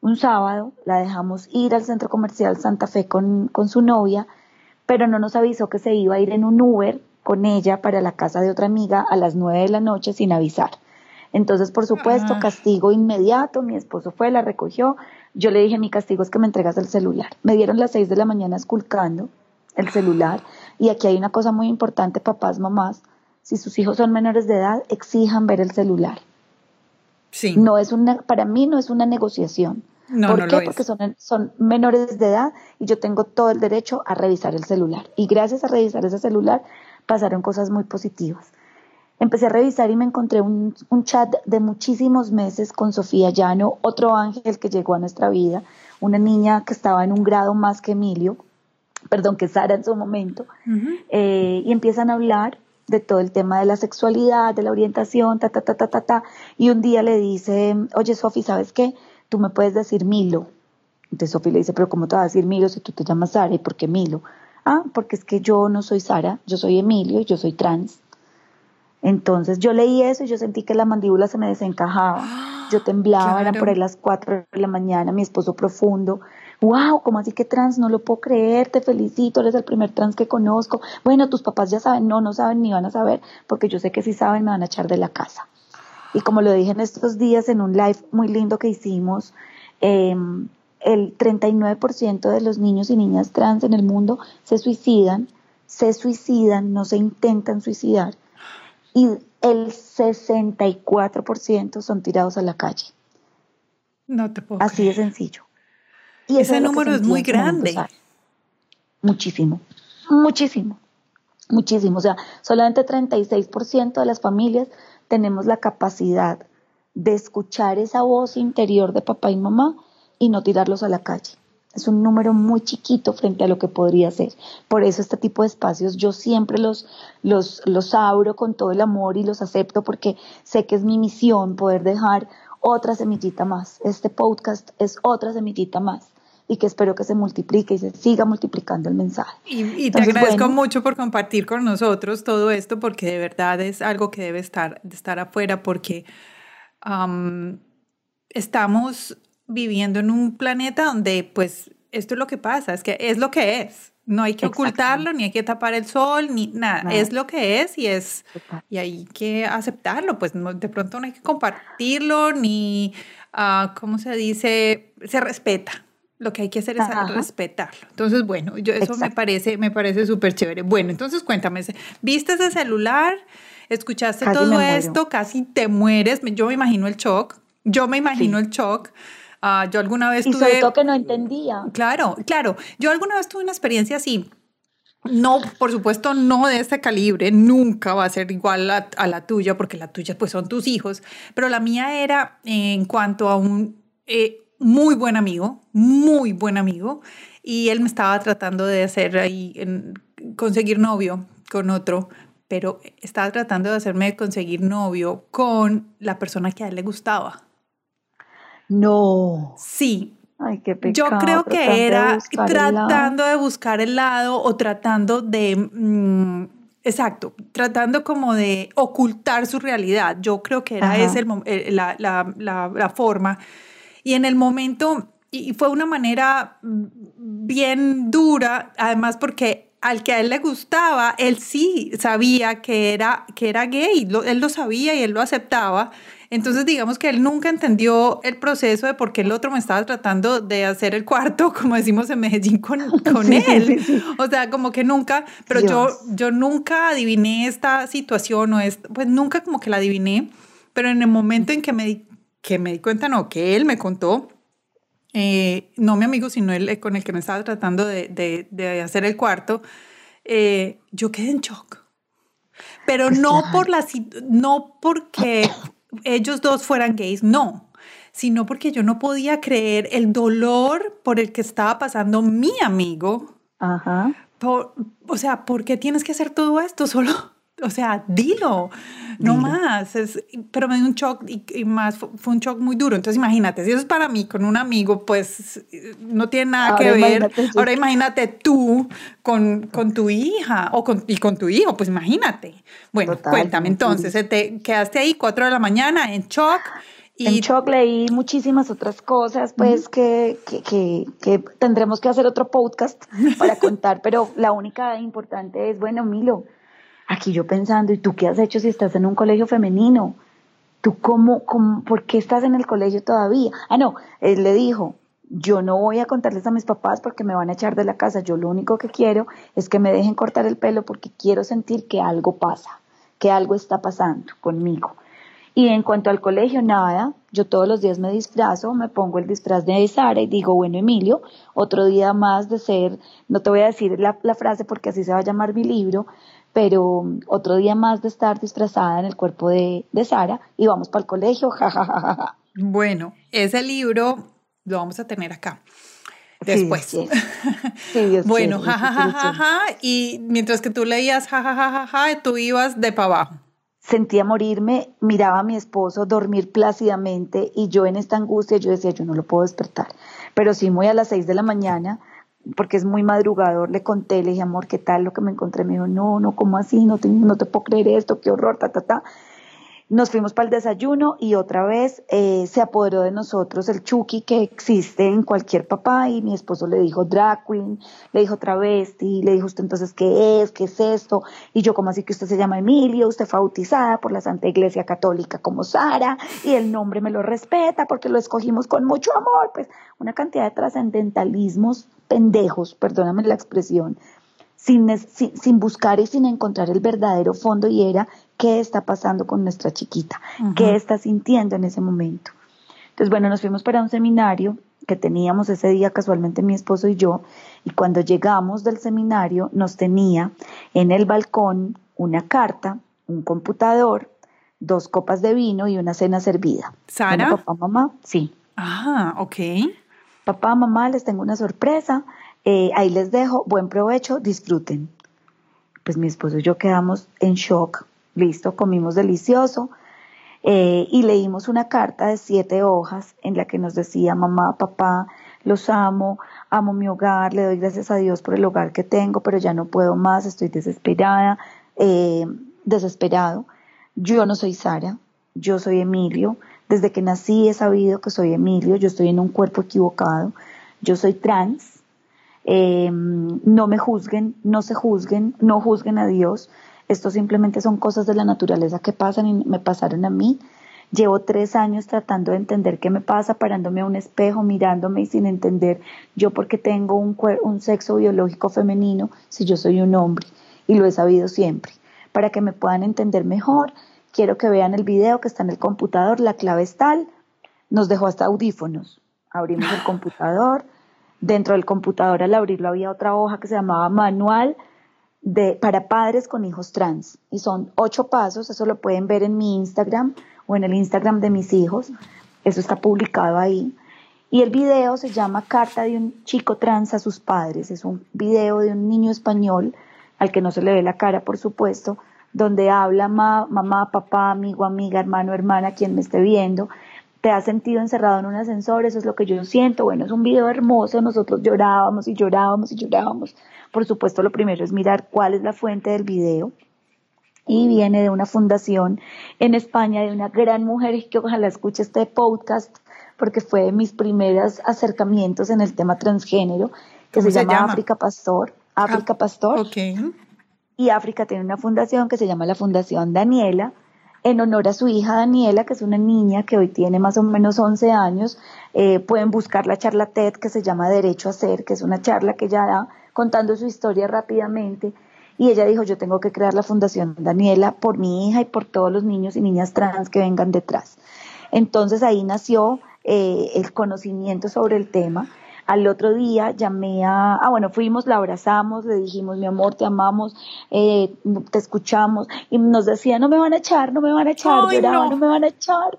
un sábado, la dejamos ir al centro comercial Santa Fe con, su novia, pero no nos avisó que se iba a ir en un Uber con ella para la casa de otra amiga a las nueve de la noche sin avisar. Entonces, por supuesto, ah. castigo inmediato, mi esposo fue, la recogió, yo le dije, mi castigo es que me entregas el celular. Me dieron las seis de la mañana esculcando el celular, y aquí hay una cosa muy importante, papás, mamás, si sus hijos son menores de edad, exijan ver el celular. Sí. No es una, para mí no es una negociación. No, ¿Por qué? Porque son, son menores de edad y yo tengo todo el derecho a revisar el celular. Y gracias a revisar ese celular pasaron cosas muy positivas. Empecé a revisar y me encontré un, un, chat de muchísimos meses con Sofía Llano, otro ángel que llegó a nuestra vida, una niña que estaba en un grado más que Emilio, perdón, que Sara en su momento, eh, y empiezan a hablar de todo el tema de la sexualidad, de la orientación, ta, ta, ta, ta, ta, ta. Y un día le dice, oye Sofi, ¿sabes qué? Tú me puedes decir Milo. Entonces Sofi le dice, pero ¿cómo te vas a decir Milo si tú te llamas Sara? ¿Y por qué Milo? Ah, porque es que yo no soy Sara, yo soy Emilio y yo soy trans. Entonces yo leí eso y yo sentí que la mandíbula se me desencajaba. Yo temblaba, eran por ahí las 4 de la mañana, mi esposo profundo wow, ¿cómo así que trans? No lo puedo creer, te felicito, eres el primer trans que conozco. Bueno, tus papás ya saben, no, no saben ni van a saber, porque yo sé que si saben me van a echar de la casa. Y como lo dije en estos días en un live muy lindo que hicimos, em, el 39% de los niños y niñas trans en el mundo se suicidan se suicidan, no se intentan suicidar y el 64% son tirados a la calle. No te puedo. Así de sencillo. Y ese número es muy grande. Muchísimo, muchísimo, muchísimo. O sea, solamente 36% de las familias tenemos la capacidad de escuchar esa voz interior de papá y mamá y no tirarlos a la calle. Es un número muy chiquito frente a lo que podría ser. Por eso este tipo de espacios yo siempre los, los, los abro con todo el amor y los acepto porque sé que es mi misión poder dejar otra semillita más. Este podcast es otra semillita más y que espero que se multiplique y se siga multiplicando el mensaje. Y, te agradezco mucho por compartir con nosotros todo esto porque de verdad es algo que debe estar, de estar afuera porque estamos viviendo en un planeta donde pues esto es lo que pasa, es que es lo que es. No hay que ocultarlo, ni hay que tapar el sol, ni nada. Es lo que es y es y hay que aceptarlo. Pues de pronto no hay que compartirlo, ni, uh, ¿cómo se dice? Se respeta. Lo que hay que hacer es respetarlo. Entonces, bueno, yo eso me parece, me parece súper chévere. Bueno, entonces cuéntame, ¿viste ese celular? ¿Escuchaste todo esto? Casi te mueres. Yo me imagino el shock. Yo me imagino el shock. Ah, yo alguna vez y tuve... sobre que no entendía. Claro, claro. Yo alguna vez tuve una experiencia así. No, por supuesto, no de este calibre, nunca va a ser igual a, la tuya, porque la tuya pues son tus hijos, pero la mía era en cuanto a un eh, muy buen amigo, muy buen amigo, y él me estaba tratando de hacer ahí, conseguir novio con otro, pero estaba tratando de hacerme conseguir novio con la persona que a él le gustaba. No. Sí. Ay, qué pecado, Yo creo que era tratando de buscar el lado o tratando de... Mm, exacto, tratando como de ocultar su realidad. Yo creo que era esa el, la, la, la, la forma y en el momento, y fue una manera bien dura, además porque al que a él le gustaba, él sí sabía que era, que era gay, él lo sabía y él lo aceptaba. Entonces, digamos que él nunca entendió el proceso de por qué el otro me estaba tratando de hacer el cuarto, como decimos en Medellín, con, con él. O sea, como que nunca, pero yo, yo nunca adiviné esta situación o es, pues nunca como que la adiviné, pero en el momento en que me di que me di cuenta, no, que él me contó, eh, no mi amigo, sino él eh, con el que me estaba tratando de, de, hacer el cuarto, eh, yo quedé en shock. Pero pues no, por la, no porque ellos dos fueran gays, no, sino porque yo no podía creer el dolor por el que estaba pasando mi amigo. Ajá. Por, o sea, ¿por qué tienes que hacer todo esto? Solo o sea, dilo, no más. Es, pero me dio un shock y, más fue un shock muy duro. Entonces imagínate, si eso es para mí con un amigo, pues no tiene nada que ver. Ahora imagínate tú con, con, tu hija o con, y con tu hijo, pues imagínate. Bueno, cuéntame entonces, te quedaste ahí cuatro de la mañana en shock. Y... En shock leí muchísimas otras cosas, pues que, que, que, que, tendremos que hacer otro podcast para contar, pero la única importante es, bueno, Milo, Aquí yo pensando, ¿y tú qué has hecho si estás en un colegio femenino? ¿Tú cómo, cómo por qué estás en el colegio todavía? Ah, no, él le dijo, yo no voy a contarles a mis papás porque me van a echar de la casa, yo lo único que quiero es que me dejen cortar el pelo porque quiero sentir que algo pasa, que algo está pasando conmigo. Y en cuanto al colegio, nada, yo todos los días me disfrazo, me pongo el disfraz de Sara y digo, bueno, Emilio, otro día más de ser, no te voy a decir la, la frase porque así se va a llamar mi libro, pero otro día más de estar disfrazada en el cuerpo de, Sara y vamos para el colegio, jajajaja. Bueno, ese libro lo vamos a tener acá después. Sí, sí. bueno, jajajaja, y mientras que tú leías jajajaja, tú ibas de para abajo. Sentía morirme, miraba a mi esposo dormir plácidamente y yo en esta angustia yo decía, yo no lo puedo despertar. Pero sí, muy a las seis de la mañana porque es muy madrugador, le conté, le dije, amor, ¿qué tal lo que me encontré? Me dijo, no, no, ¿cómo así? No te, no te puedo creer esto, qué horror, ta, ta, ta. Nos fuimos para el desayuno y otra vez eh, se apoderó de nosotros el Chucky que existe en cualquier papá y mi esposo le dijo drag le dijo travesti, le dijo usted entonces qué es, qué es esto y yo como así que usted se llama Emilia, usted fue bautizada por la Santa Iglesia Católica como Sara y el nombre me lo respeta porque lo escogimos con mucho amor, pues una cantidad de trascendentalismos pendejos, perdóname la expresión, sin, sin, buscar y sin encontrar el verdadero fondo y era qué está pasando con nuestra chiquita, qué está sintiendo en ese momento. Entonces, bueno, nos fuimos para un seminario que teníamos ese día casualmente mi esposo y yo, y cuando llegamos del seminario nos tenía en el balcón una carta, un computador, dos copas de vino y una cena servida. ¿Sara? papá, mamá, sí. Ah, ok. Papá, mamá, les tengo una sorpresa. Eh, ahí les dejo, buen provecho, disfruten. Pues mi esposo y yo quedamos en shock. Listo, comimos delicioso. Eh, y leímos una carta de siete hojas en la que nos decía, mamá, papá, los amo, amo mi hogar, le doy gracias a Dios por el hogar que tengo, pero ya no puedo más, estoy desesperada, eh, desesperado. Yo no soy Sara, yo soy Emilio. Desde que nací he sabido que soy Emilio, yo estoy en un cuerpo equivocado, yo soy trans. Eh, no me juzguen, no se juzguen, no juzguen a Dios. Esto simplemente son cosas de la naturaleza que pasan y me pasaron a mí. Llevo tres años tratando de entender qué me pasa, parándome a un espejo, mirándome y sin entender yo por qué tengo un, un sexo biológico femenino si yo soy un hombre y lo he sabido siempre para que me puedan entender mejor. Quiero que vean el video que está en el computador, la clave es tal. Nos dejó hasta audífonos. Abrimos el computador. Dentro del computador al abrirlo había otra hoja que se llamaba manual de, para padres con hijos trans. Y son ocho pasos, eso lo pueden ver en mi Instagram o en el Instagram de mis hijos. Eso está publicado ahí. Y el video se llama Carta de un chico trans a sus padres. Es un video de un niño español al que no se le ve la cara, por supuesto, donde habla mamá, papá, amigo, amiga, hermano, hermana, quien me esté viendo, te has sentido encerrado en un ascensor, eso es lo que yo siento. Bueno, es un video hermoso, nosotros llorábamos y llorábamos y llorábamos. Por supuesto, lo primero es mirar cuál es la fuente del video. Y viene de una fundación en España de una gran mujer que ojalá escuche este podcast porque fue de mis primeros acercamientos en el tema transgénero, que se, llama, llama África Pastor. África ah, Pastor. Y África tiene una fundación que se llama la Fundación Daniela, en honor a su hija Daniela, que es una niña que hoy tiene más o menos 11 años. Eh, pueden buscar la charla TED que se llama Derecho a Ser, que es una charla que ella da contando su historia rápidamente. Y ella dijo, yo tengo que crear la Fundación Daniela por mi hija y por todos los niños y niñas trans que vengan detrás. Entonces ahí nació eh, el conocimiento sobre el tema al otro día llamé a, ah, bueno, fuimos, la abrazamos, le dijimos, mi amor, te amamos, eh, te escuchamos, y nos decía, no me van a echar, no me van a echar, lloraba, no me van a echar.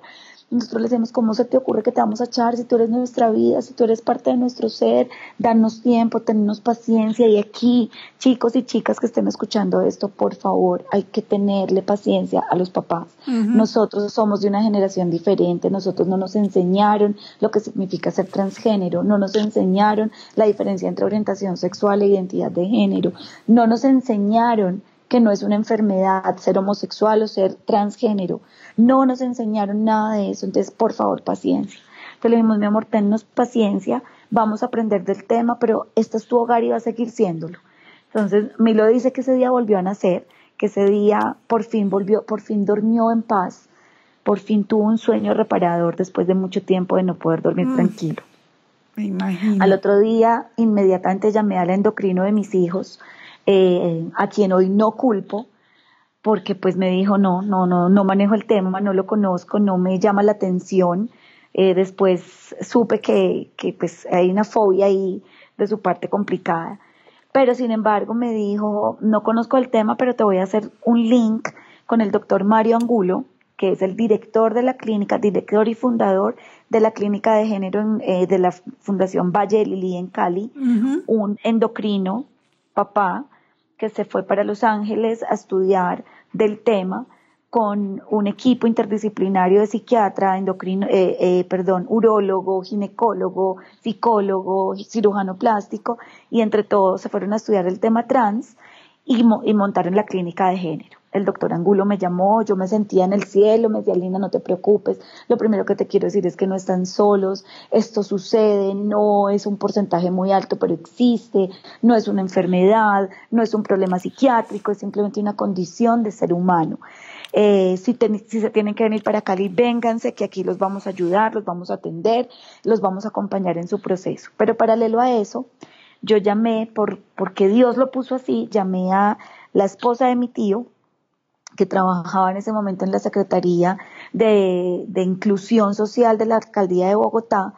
Nosotros le decimos, ¿cómo se te ocurre que te vamos a echar si tú eres nuestra vida, si tú eres parte de nuestro ser? Danos tiempo, tennos paciencia. Y aquí, chicos y chicas que estén escuchando esto, por favor, hay que tenerle paciencia a los papás. Nosotros somos de una generación diferente, nosotros no nos enseñaron lo que significa ser transgénero, no nos enseñaron la diferencia entre orientación sexual e identidad de género, no nos enseñaron que no es una enfermedad ser homosexual o ser transgénero. No nos enseñaron nada de eso, entonces por favor paciencia. Entonces le dijimos, mi amor, tennos paciencia, vamos a aprender del tema, pero este es tu hogar y va a seguir siéndolo. Entonces Milo dice que ese día volvió a nacer, que ese día por fin volvió, por fin durmió en paz, por fin tuvo un sueño reparador después de mucho tiempo de no poder dormir mm. tranquilo. Me imagino. Al otro día, inmediatamente llamé al endocrino de mis hijos, eh, a quien hoy no culpo, porque pues me dijo, no, no, no, no manejo el tema, no lo conozco, no me llama la atención. Eh, después supe que, que pues hay una fobia ahí de su parte complicada. Pero sin embargo me dijo, no conozco el tema, pero te voy a hacer un link con el doctor Mario Angulo, que es el director de la clínica, director y fundador de la clínica de género eh, de la Fundación Valle Lili en Cali, un endocrino, papá, que se fue para Los Ángeles a estudiar del tema con un equipo interdisciplinario de psiquiatra, endocrino, eh, eh, perdón, urólogo, ginecólogo, psicólogo, cirujano plástico, y entre todos se fueron a estudiar el tema trans y, y montaron la clínica de género el doctor Angulo me llamó, yo me sentía en el cielo, me decía, Linda, no te preocupes, lo primero que te quiero decir es que no están solos, esto sucede, no es un porcentaje muy alto, pero existe, no es una enfermedad, no es un problema psiquiátrico, es simplemente una condición de ser humano. Eh, si, si, se tienen que venir para Cali, vénganse, que aquí los vamos a ayudar, los vamos a atender, los vamos a acompañar en su proceso. Pero paralelo a eso, yo llamé, por, porque Dios lo puso así, llamé a la esposa de mi tío, que trabajaba en ese momento en la Secretaría de, Inclusión Social de la Alcaldía de Bogotá,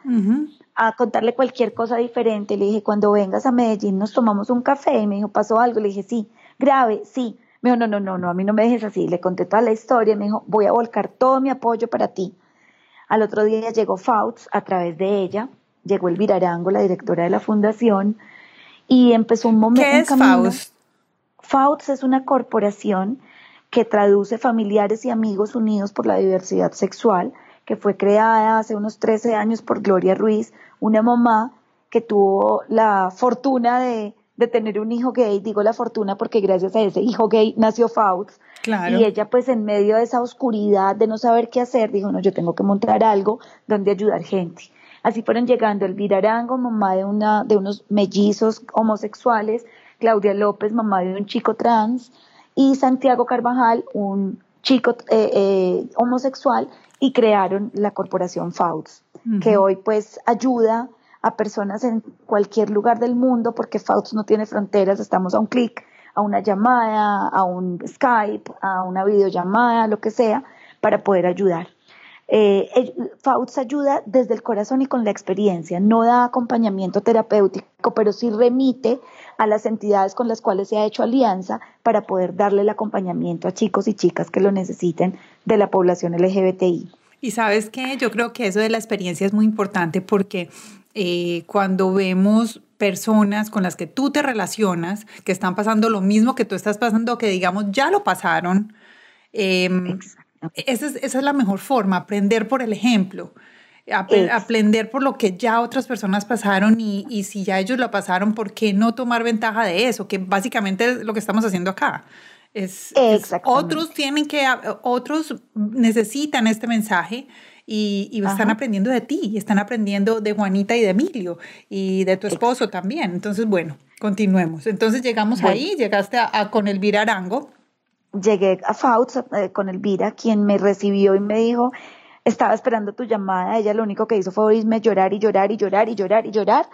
a contarle cualquier cosa diferente. Le dije, cuando vengas a Medellín nos tomamos un café. Y me dijo, ¿pasó algo? Le dije, sí, grave, sí. Me dijo, no, no, no, no, a mí no me dejes así. Le conté toda la historia. Me dijo, voy a volcar todo mi apoyo para ti. Al otro día llegó Fauts a través de ella. Llegó Elvira Arango, la directora de la fundación, y empezó un momento. ¿Qué es Fauts? Fauts es una corporación que traduce Familiares y Amigos Unidos por la Diversidad Sexual, que fue creada hace unos 13 años por Gloria Ruiz, una mamá que tuvo la fortuna de, tener un hijo gay, digo la fortuna porque gracias a ese hijo gay nació Fauts, y ella pues en medio de esa oscuridad de no saber qué hacer, dijo, no, yo tengo que montar algo donde ayudar gente. Así fueron llegando Elvira Arango, mamá de, una, de unos mellizos homosexuales, Claudia López, mamá de un chico trans, y Santiago Carvajal, un chico eh, eh, homosexual, y crearon la corporación FAUTS, que hoy pues ayuda a personas en cualquier lugar del mundo, porque FAUTS no tiene fronteras, estamos a un clic, a una llamada, a un Skype, a una videollamada, lo que sea, para poder ayudar. Eh, FAUTS ayuda desde el corazón y con la experiencia, no da acompañamiento terapéutico, pero sí remite a las entidades con las cuales se ha hecho alianza para poder darle el acompañamiento a chicos y chicas que lo necesiten de la población LGBTI. Y sabes que yo creo que eso de la experiencia es muy importante porque eh, cuando vemos personas con las que tú te relacionas, que están pasando lo mismo que tú estás pasando, que digamos ya lo pasaron, em, esa, es, esa es la mejor forma, aprender por el ejemplo aprender por lo que ya otras personas pasaron y, y, si ya ellos lo pasaron, ¿por qué no tomar ventaja de eso? Que básicamente es lo que estamos haciendo acá. Es, otros tienen que, otros necesitan este mensaje y, y están aprendiendo de ti, y están aprendiendo de Juanita y de Emilio y de tu esposo también. Entonces, bueno, continuemos. Entonces llegamos ahí, llegaste a, con Elvira Arango. Llegué a Fauts eh, con Elvira, quien me recibió y me dijo, estaba esperando tu llamada, ella lo único que hizo fue oírme llorar y llorar y llorar y llorar y llorar,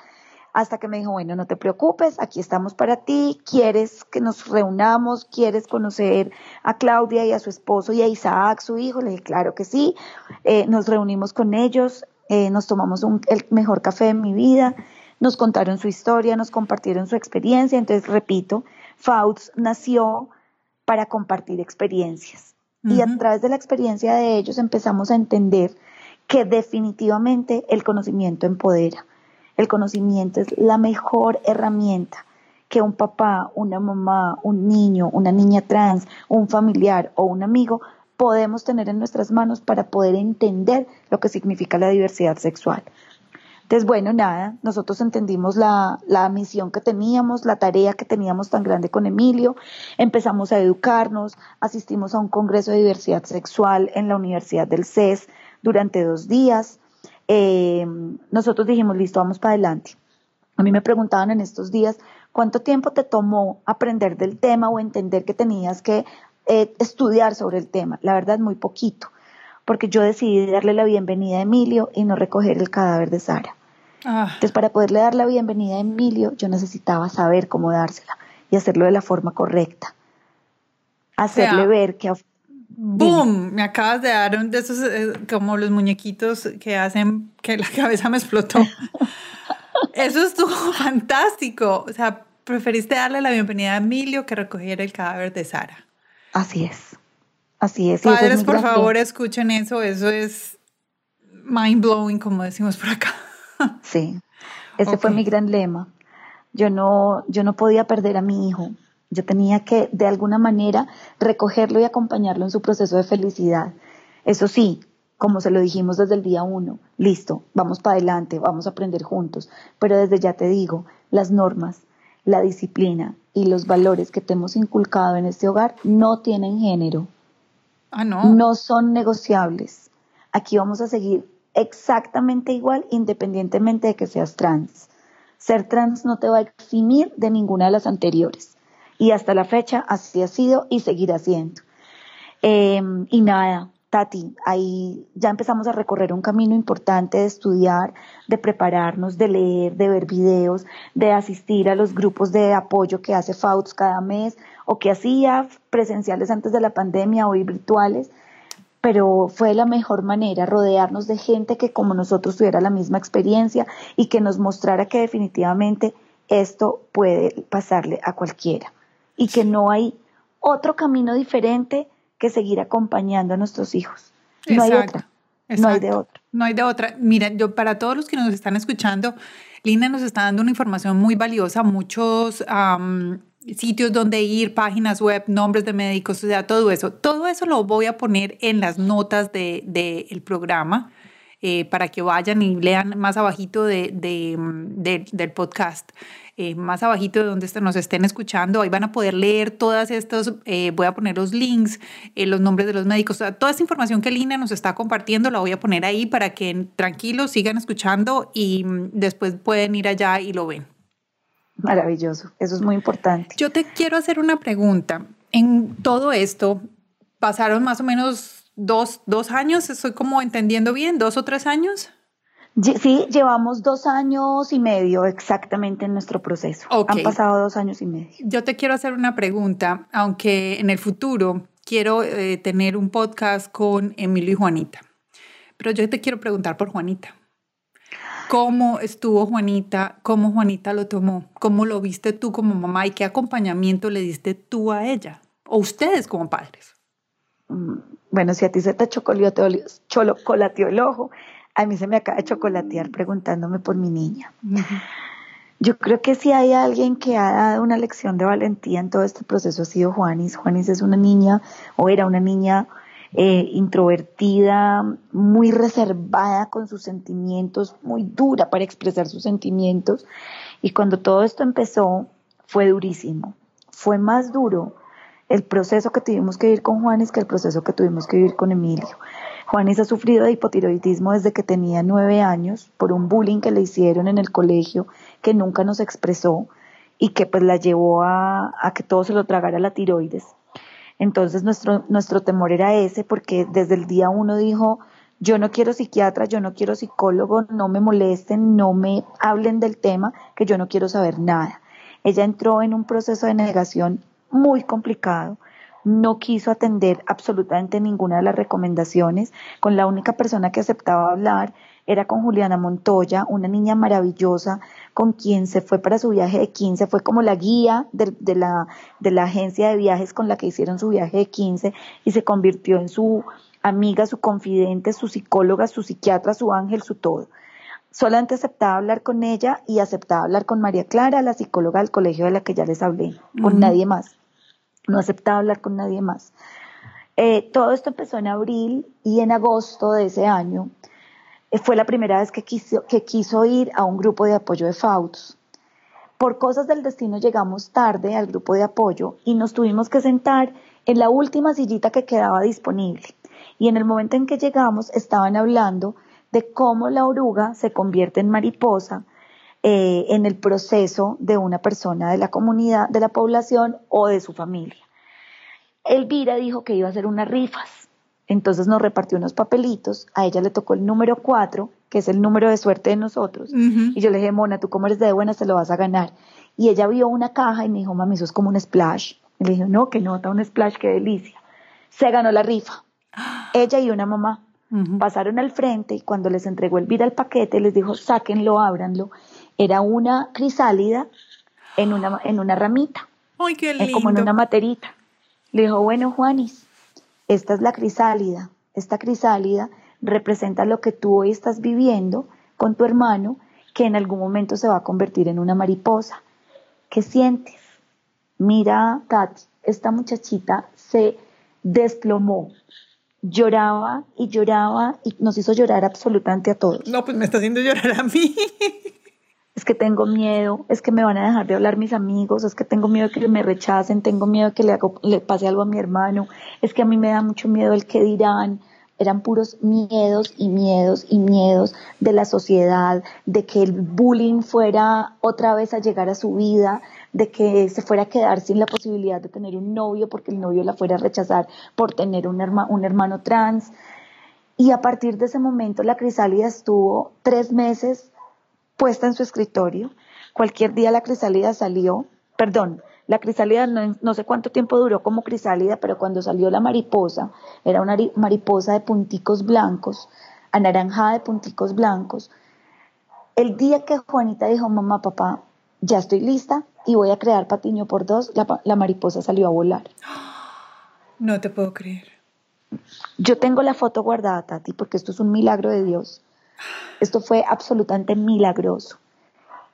hasta que me dijo, bueno, no te preocupes, aquí estamos para ti, quieres que nos reunamos, quieres conocer a Claudia y a su esposo y a Isaac, su hijo, le dije, claro que sí, eh, nos reunimos con ellos, eh, nos tomamos el mejor café de mi vida, nos contaron su historia, nos compartieron su experiencia, entonces repito, Fauts nació para compartir experiencias y a través de la experiencia de ellos empezamos a entender que definitivamente el conocimiento empodera. El conocimiento es la mejor herramienta que un papá, una mamá, un niño, una niña trans, un familiar o un amigo podemos tener en nuestras manos para poder entender lo que significa la diversidad sexual. Entonces, bueno, nada, nosotros entendimos la, misión que teníamos, la tarea que teníamos tan grande con Emilio, empezamos a educarnos, asistimos a un congreso de diversidad sexual en la Universidad del CES durante dos días. Eh, nosotros dijimos, listo, vamos para adelante. A mí me preguntaban en estos días, ¿cuánto tiempo te tomó aprender del tema o entender que tenías que eh, estudiar sobre el tema? La verdad, muy poquito porque yo decidí darle la bienvenida a Emilio y no recoger el cadáver de Sara. Ah. Entonces, para poderle dar la bienvenida a Emilio, yo necesitaba saber cómo dársela y hacerlo de la forma correcta. Hacerle ver que... ¡Boom! Me acabas de dar un de esos, eh, como los muñequitos que hacen que la cabeza me explotó. Eso estuvo fantástico. O sea, preferiste darle la bienvenida a Emilio que recoger el cadáver de Sara. Así es. Así es. Padres, por favor, escuchen eso. Eso es mind blowing, como decimos por acá. Sí, ese fue mi gran lema. Yo no, yo no podía perder a mi hijo. Yo tenía que, de alguna manera, recogerlo y acompañarlo en su proceso de felicidad. Eso sí, como se lo dijimos desde el día uno, listo, vamos para adelante, vamos a aprender juntos. Pero desde ya te digo, las normas, la disciplina y los valores que te hemos inculcado en este hogar no tienen género. Ah, no. No son negociables. Aquí vamos a seguir exactamente igual independientemente de que seas trans. Ser trans no te va a eximir de ninguna de las anteriores. Y hasta la fecha así ha sido y seguirá siendo. Em, y nada, Tati, ahí ya empezamos a recorrer un camino importante de estudiar, de prepararnos, de leer, de ver videos, de asistir a los grupos de apoyo que hace FAUTS cada mes o que hacía presenciales antes de la pandemia, hoy virtuales, pero fue la mejor manera rodearnos de gente que como nosotros tuviera la misma experiencia y que nos mostrara que definitivamente esto puede pasarle a cualquiera y que no hay otro camino diferente que seguir acompañando a nuestros hijos. No hay otra. No hay de otra. No hay de otra. Mira, yo para todos los que nos están escuchando, Lina nos está dando una información muy valiosa, muchos sitios donde ir, páginas web, nombres de médicos, o sea, todo eso. Todo eso lo voy a poner en las notas del de, programa. Eh, para que vayan y lean más abajito de, del podcast. Eh, más abajito de donde nos estén escuchando, ahí van a poder leer todas estas, eh, voy a poner los links, los nombres de los médicos, toda esta información que Lina nos está compartiendo la voy a poner ahí para que tranquilos sigan escuchando y mm, después pueden ir allá y lo ven. Maravilloso, eso es muy importante. Yo te quiero hacer una pregunta. En todo esto, pasaron más o menos dos, dos años, estoy como entendiendo bien, dos o tres años. Sí, llevamos dos años y medio exactamente en nuestro proceso. Han pasado dos años y medio. Yo te quiero hacer una pregunta, aunque en el futuro quiero eh, tener un podcast con Emilio y Juanita. Pero yo te quiero preguntar por Juanita. ¿Cómo estuvo Juanita? ¿Cómo Juanita lo tomó? ¿Cómo lo viste tú como mamá y qué acompañamiento le diste tú a ella? O ustedes como padres. Mm, bueno, si a ti se te chocolateó el ojo, a mí se me acaba de chocolatear preguntándome por mi niña. Yo creo que si hay alguien que ha dado una lección de valentía en todo este proceso ha sido Juanis. Juanis es una niña, o era una niña eh, introvertida, muy reservada con sus sentimientos, muy dura para expresar sus sentimientos. Y cuando todo esto empezó, fue durísimo. Fue más duro el proceso que tuvimos que vivir con Juanis que el proceso que tuvimos que vivir con Emilio. Juanis ha sufrido de hipotiroidismo desde que tenía nueve años por un bullying que le hicieron en el colegio que nunca nos expresó y que pues la llevó a, que todo se lo tragara la tiroides. Entonces nuestro, nuestro temor era ese porque desde el día uno dijo, yo no quiero psiquiatra, yo no quiero psicólogo, no me molesten, no me hablen del tema, que yo no quiero saber nada. Ella entró en un proceso de negación muy complicado no quiso atender absolutamente ninguna de las recomendaciones. Con la única persona que aceptaba hablar era con Juliana Montoya, una niña maravillosa con quien se fue para su viaje de 15, fue como la guía de, la, de la agencia de viajes con la que hicieron su viaje de 15 y se convirtió en su amiga, su confidente, su psicóloga, su psiquiatra, su ángel, su todo. Solamente aceptaba hablar con ella y aceptaba hablar con María Clara, la psicóloga del colegio de la que ya les hablé, con nadie más no aceptaba hablar con nadie más. Eh, todo esto empezó en abril y en agosto de ese año fue la primera vez que quiso, que quiso ir a un grupo de apoyo de FAUTS. Por cosas del destino llegamos tarde al grupo de apoyo y nos tuvimos que sentar en la última sillita que quedaba disponible. Y en el momento en que llegamos estaban hablando de cómo la oruga se convierte en mariposa eh, en el proceso de una persona de la comunidad, de la población o de su familia. Elvira dijo que iba a hacer unas rifas, entonces nos repartió unos papelitos, a ella le tocó el número 4, que es el número de suerte de nosotros, y yo le dije, Mona, tú como eres de buena, se lo vas a ganar. Y ella vio una caja y me dijo, mami, eso es como un splash. Y le dije, no, que nota un splash, qué delicia. Se ganó la rifa. Ella y una mamá. Pasaron al frente y cuando les entregó Elvira el paquete, les dijo, sáquenlo, ábranlo era una crisálida en una, en una ramita, Ay, qué lindo. Eh, como en una materita. Le dijo, bueno, Juanis, esta es la crisálida. Esta crisálida representa lo que tú hoy estás viviendo con tu hermano, que en algún momento se va a convertir en una mariposa. ¿Qué sientes? Mira, Tati, esta muchachita se desplomó, lloraba y lloraba y nos hizo llorar absolutamente a todos. No, pues me está haciendo llorar a mí. Es que tengo miedo, es que me van a dejar de hablar mis amigos, es que tengo miedo que me rechacen, tengo miedo que le, le pase algo a mi hermano, es que a mí me da mucho miedo el que dirán. Eran puros miedos y miedos y miedos de la sociedad, de que el bullying fuera otra vez a llegar a su vida, de que se fuera a quedar sin la posibilidad de tener un novio porque el novio la fuera a rechazar por tener un, un hermano trans. Y a partir de ese momento la crisálida estuvo tres meses puesta en su escritorio. Cualquier día la crisálida salió, perdón, la crisálida no, sé cuánto tiempo duró como crisálida, pero cuando salió la mariposa, era una mariposa de punticos blancos, anaranjada de punticos blancos. El día que Juanita dijo, mamá, papá, ya estoy lista y voy a crear patiño por dos, la mariposa salió a volar. No te puedo creer. Yo tengo la foto guardada, Tati, porque esto es un milagro de Dios. Esto fue absolutamente milagroso.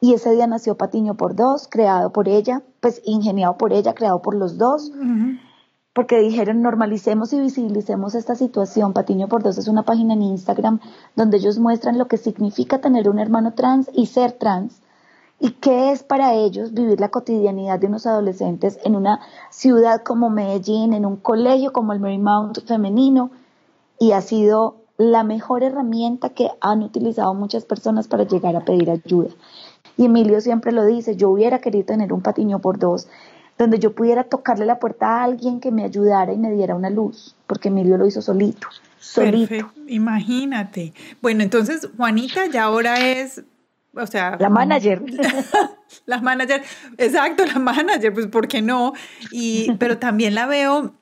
Y ese día nació Patiño por dos, creado por ella, pues ingeniado por ella, creado por los dos, porque dijeron normalicemos y visibilicemos esta situación. Patiño por dos es una página en Instagram donde ellos muestran lo que significa tener un hermano trans y ser trans y qué es para ellos vivir la cotidianidad de unos adolescentes en una ciudad como Medellín, en un colegio como el Marymount femenino, y ha sido la mejor herramienta que han utilizado muchas personas para llegar a pedir ayuda. Y Emilio siempre lo dice, yo hubiera querido tener un patiño por dos, donde yo pudiera tocarle la puerta a alguien que me ayudara y me diera una luz, porque Emilio lo hizo solito. Solito. Imagínate. Bueno, entonces Juanita ya ahora es o sea... La manager. la manager, exacto, la manager, pues ¿por qué no? Y, pero también la veo,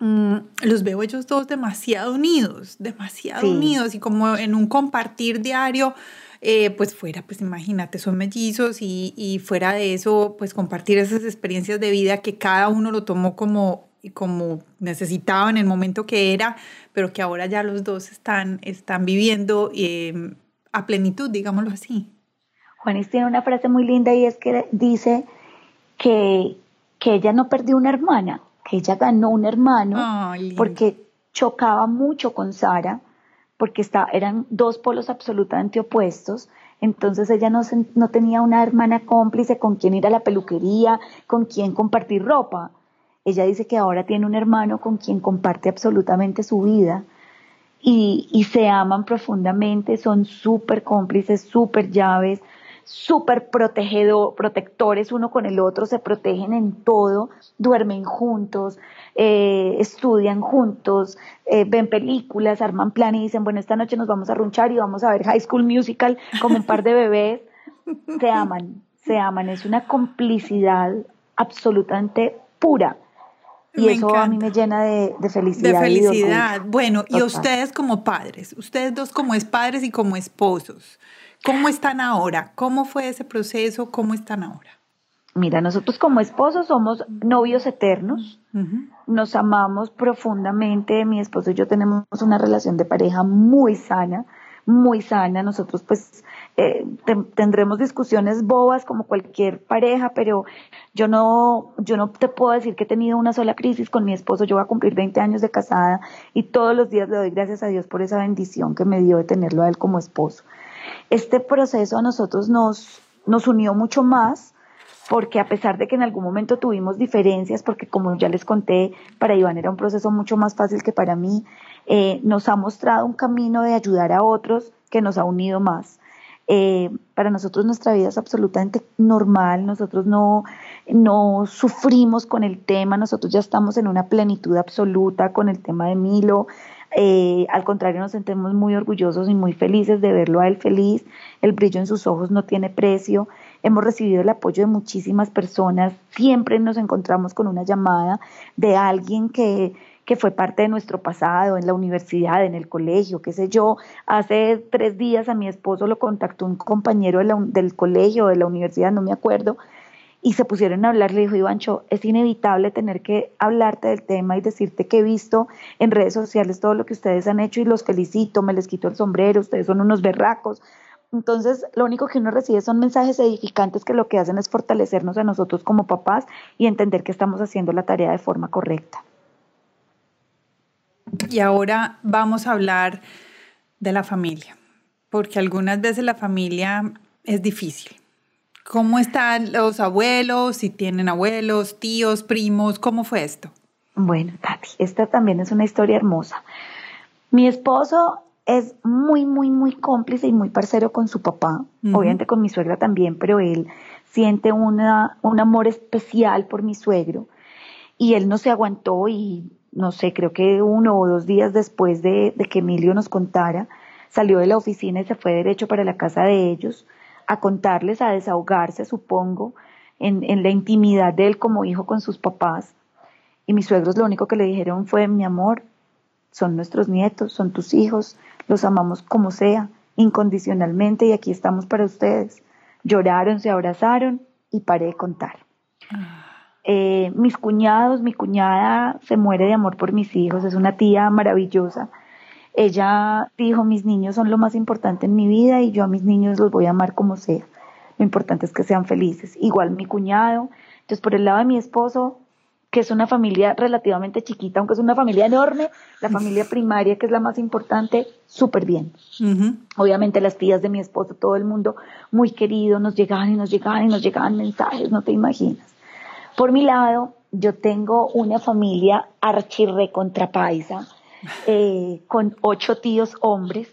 mm, los veo ellos dos demasiado unidos, demasiado unidos y como en un compartir diario. Eh, pues fuera, pues imagínate, son mellizos y, y, fuera de eso, pues compartir esas experiencias de vida que cada uno lo tomó como, como necesitaba en el momento que era, pero que ahora ya los dos están, están viviendo eh, a plenitud, digámoslo así. Juanis tiene una frase muy linda y es que dice que, que ella no perdió una hermana, ella ganó un hermano porque chocaba mucho con Sara, porque está, eran dos polos absolutamente opuestos. Entonces ella no, no tenía una hermana cómplice con quien ir a la peluquería, con quien compartir ropa. Ella dice que ahora tiene un hermano con quien comparte absolutamente su vida y, se aman profundamente, son súper cómplices, súper llaves, súper protectores uno con el otro, se protegen en todo, duermen juntos, eh, estudian juntos, eh, ven películas, arman planes y dicen, bueno, esta noche nos vamos a runchar y vamos a ver High School Musical como un par de bebés. Se aman, se aman, es una complicidad absolutamente pura. Y eso a mí me llena de, felicidad. De felicidad. bueno, y ustedes como padres, ustedes dos como es padres y como esposos, ¿cómo están ahora? ¿Cómo fue ese proceso? ¿Cómo están ahora? Mira, nosotros como esposos somos novios eternos, nos amamos profundamente, mi esposo y yo tenemos una relación de pareja muy sana, muy sana, nosotros pues eh, tendremos discusiones bobas como cualquier pareja, pero yo no, yo no te puedo decir que he tenido una sola crisis con mi esposo. Yo voy a cumplir 20 años de casada y todos los días le doy gracias a Dios por esa bendición que me dio de tenerlo a él como esposo. Este proceso a nosotros nos, nos unió mucho más porque a pesar de que en algún momento tuvimos diferencias, porque como ya les conté, para Iván era un proceso mucho más fácil que para mí, eh, nos ha mostrado un camino de ayudar a otros que nos ha unido más. Eh, para nosotros nuestra vida es absolutamente normal, nosotros no, no sufrimos con el tema, nosotros ya estamos en una plenitud absoluta con el tema de Milo. Eh, al contrario, nos sentimos muy orgullosos y muy felices de verlo a él feliz. El brillo en sus ojos no tiene precio. Hemos recibido el apoyo de muchísimas personas. Siempre nos encontramos con una llamada de alguien que, que fue parte de nuestro pasado, en la universidad, en el colegio, qué sé yo. Hace tres días a mi esposo lo contactó un compañero del colegio, de la universidad, no me acuerdo, y se pusieron a hablar, le dijo, Ivancho, es inevitable tener que hablarte del tema y decirte que he visto en redes sociales todo lo que ustedes han hecho y los felicito, me les quito el sombrero, ustedes son unos berracos. Entonces, lo único que uno recibe son mensajes edificantes que lo que hacen es fortalecernos a nosotros como papás y entender que estamos haciendo la tarea de forma correcta. Y ahora vamos a hablar de la familia, porque algunas veces la familia es difícil. ¿Cómo están los abuelos? Si tienen abuelos, tíos, primos, ¿cómo fue esto? Bueno, Tati, esta también es una historia hermosa. Mi esposo es muy, muy, muy cómplice y muy parcero con su papá, obviamente con mi suegra también, pero él siente una, un amor especial por mi suegro y él no se aguantó y no sé, creo que uno o dos días después de, de que Emilio nos contara, salió de la oficina y se fue derecho para la casa de ellos a contarles, a desahogarse, supongo, en, en, la intimidad de él como hijo con sus papás. Y mis suegros lo único que le dijeron fue, mi amor, son nuestros nietos, son tus hijos, los amamos como sea, incondicionalmente y aquí estamos para ustedes. Lloraron, se abrazaron y paré de contar. Ah. Eh, mis cuñados, mi cuñada se muere de amor por mis hijos, es una tía maravillosa. Ella dijo, mis niños son lo más importante en mi vida y yo a mis niños los voy a amar como sea. Lo importante es que sean felices. Igual mi cuñado. Entonces, por el lado de mi esposo, que es una familia relativamente chiquita, aunque es una familia enorme, la familia primaria, que es la más importante, súper bien. Obviamente las tías de mi esposo, todo el mundo muy querido, nos llegaban y nos llegaban y nos llegaban mensajes, no te imaginas. Por mi lado, yo tengo una familia archirre contrapaisa, eh, con ocho tíos hombres,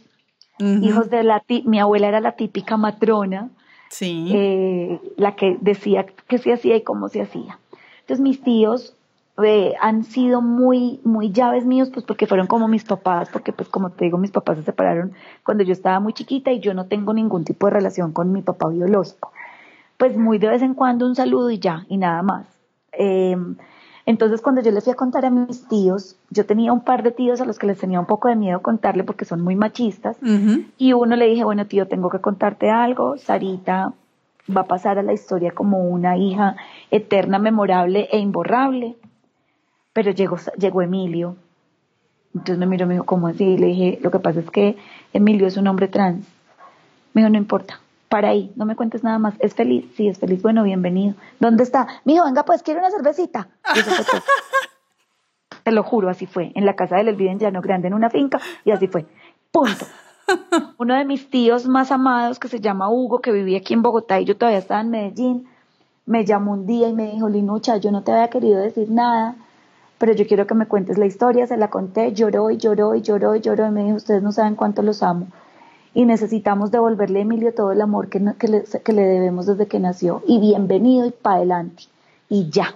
hijos de la mi abuela era la típica matrona, sí. Eh, la que decía qué se hacía y cómo se hacía. Entonces mis tíos eh, han sido muy, muy llaves míos, pues porque fueron como mis papás, porque pues como te digo, mis papás se separaron cuando yo estaba muy chiquita y yo no tengo ningún tipo de relación con mi papá biológico. Pues muy de vez en cuando un saludo y ya, y nada más. Entonces, cuando yo les fui a contar a mis tíos, yo tenía un par de tíos a los que les tenía un poco de miedo contarle porque son muy machistas. Y uno le dije, bueno, tío, tengo que contarte algo. Sarita va a pasar a la historia como una hija eterna, memorable e imborrable. Pero llegó, llegó Emilio. Entonces me miró y me dijo, ¿cómo así? Y le dije, lo que pasa es que Emilio es un hombre trans. Me dijo, no importa para ahí, no me cuentes nada más. ¿Es feliz? Sí, es feliz. Bueno, bienvenido. ¿Dónde está? Mijo, venga, pues, quiero una cervecita. Te lo juro, así fue. En la casa del Elvide en Llano Grande, en una finca, y así fue. Punto. Uno de mis tíos más amados, que se llama Hugo, que vivía aquí en Bogotá y yo todavía estaba en Medellín, me llamó un día y me dijo, Linucha, yo no te había querido decir nada, pero yo quiero que me cuentes la historia. Se la conté, lloró y lloró y lloró y lloró y me dijo, ustedes no saben cuánto los amo y necesitamos devolverle a Emilio todo el amor que, que, le, debemos desde que nació y bienvenido y para adelante y ya.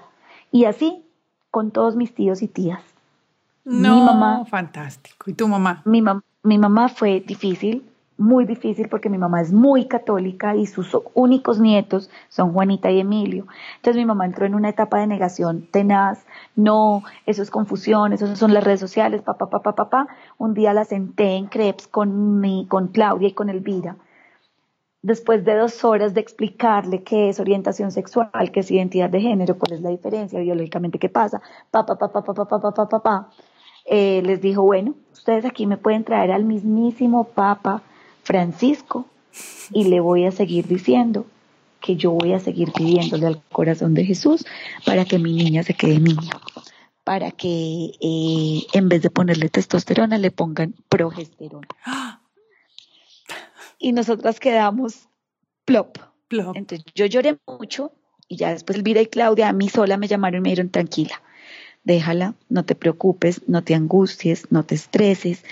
Y así con todos mis tíos y tías. No, mi mamá, fantástico. ¿Y tu mamá? Mi, mi mamá fue difícil, muy difícil porque mi mamá es muy católica y sus únicos nietos son Juanita y Emilio. Entonces mi mamá entró en una etapa de negación tenaz, no, eso es confusión, eso son las redes sociales, papá, papá, papá. Un día la senté en Crepes con, mi, con Claudia y con Elvira. Después de dos horas de explicarle qué es orientación sexual, qué es identidad de género, cuál es la diferencia biológicamente, qué pasa, papá, papá, papá, papá, papá, papá, eh, les dijo, bueno, ustedes aquí me pueden traer al mismísimo Papa Francisco y le voy a seguir diciendo que yo voy a seguir pidiéndole al corazón de Jesús para que mi niña se quede niña, para que eh, en vez de ponerle testosterona le pongan progesterona. Y nosotras quedamos plop. plop. Entonces yo lloré mucho y ya después Elvira y Claudia a mí sola me llamaron y me dijeron tranquila, déjala, no te preocupes, no te angusties, no te estreses,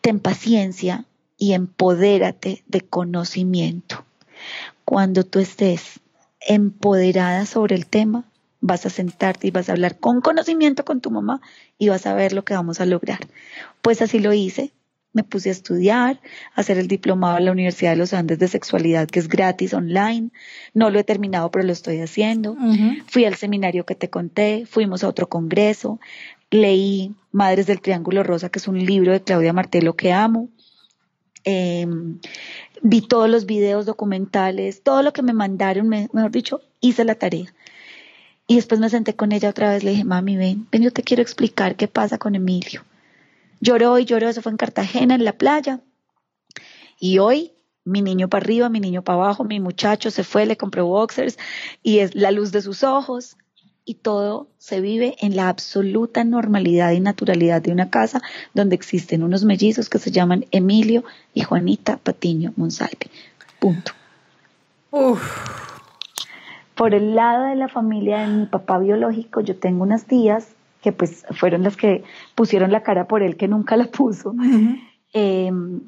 ten paciencia, y empodérate de conocimiento. Cuando tú estés empoderada sobre el tema, vas a sentarte y vas a hablar con conocimiento con tu mamá y vas a ver lo que vamos a lograr. Pues así lo hice. Me puse a estudiar, a hacer el diplomado en la Universidad de los Andes de Sexualidad, que es gratis online. No lo he terminado, pero lo estoy haciendo. Fui al seminario que te conté, fuimos a otro congreso, leí Madres del Triángulo Rosa, que es un libro de Claudia Martelo que amo. Em, vi todos los videos documentales, todo lo que me mandaron, mejor dicho, hice la tarea. Y después me senté con ella otra vez, le dije, mami, ven, ven, yo te quiero explicar qué pasa con Emilio. Lloró y lloró, eso fue en Cartagena, en la playa. Y hoy, mi niño para arriba, mi niño para abajo, mi muchacho se fue, le compró boxers y es la luz de sus ojos, y todo se vive en la absoluta normalidad y naturalidad de una casa donde existen unos mellizos que se llaman Emilio y Juanita Patiño Monsalve. Punto. Por el lado de la familia de mi papá biológico, yo tengo unas tías que pues fueron las que pusieron la cara por él, que nunca la puso, em,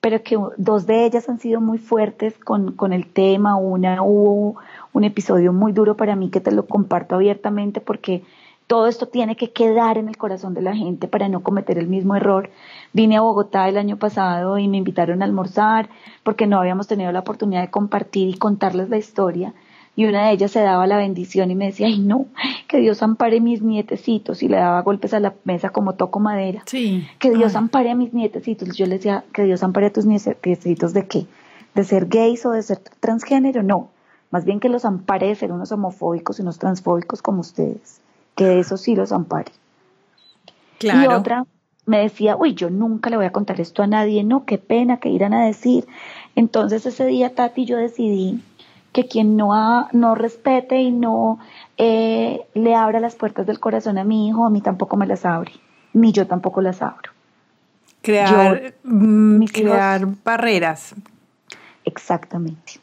pero que dos de ellas han sido muy fuertes con, con el tema. Una hubo un episodio muy duro para mí que te lo comparto abiertamente porque todo esto tiene que quedar en el corazón de la gente para no cometer el mismo error. Vine a Bogotá el año pasado y me invitaron a almorzar porque no habíamos tenido la oportunidad de compartir y contarles la historia. Y una de ellas se daba la bendición y me decía, ay no, que Dios ampare mis nietecitos. Y le daba golpes a la mesa como toco madera. Sí. Que Dios ampare a mis nietecitos. Yo le decía, que Dios ampare a tus nietecitos de qué? ¿De ser gays o de ser transgénero? No. Más bien que los ampare de ser unos homofóbicos y unos transfóbicos como ustedes que eso sí los ampare. Claro. Y otra me decía, uy, yo nunca le voy a contar esto a nadie, no, qué pena, que irán a decir. Entonces ese día, Tati, yo decidí que quien no, no respete y no eh, le abra las puertas del corazón a mi hijo, a mí tampoco me las abre, ni yo tampoco las abro. Crear, mm, crear barreras. Exactamente,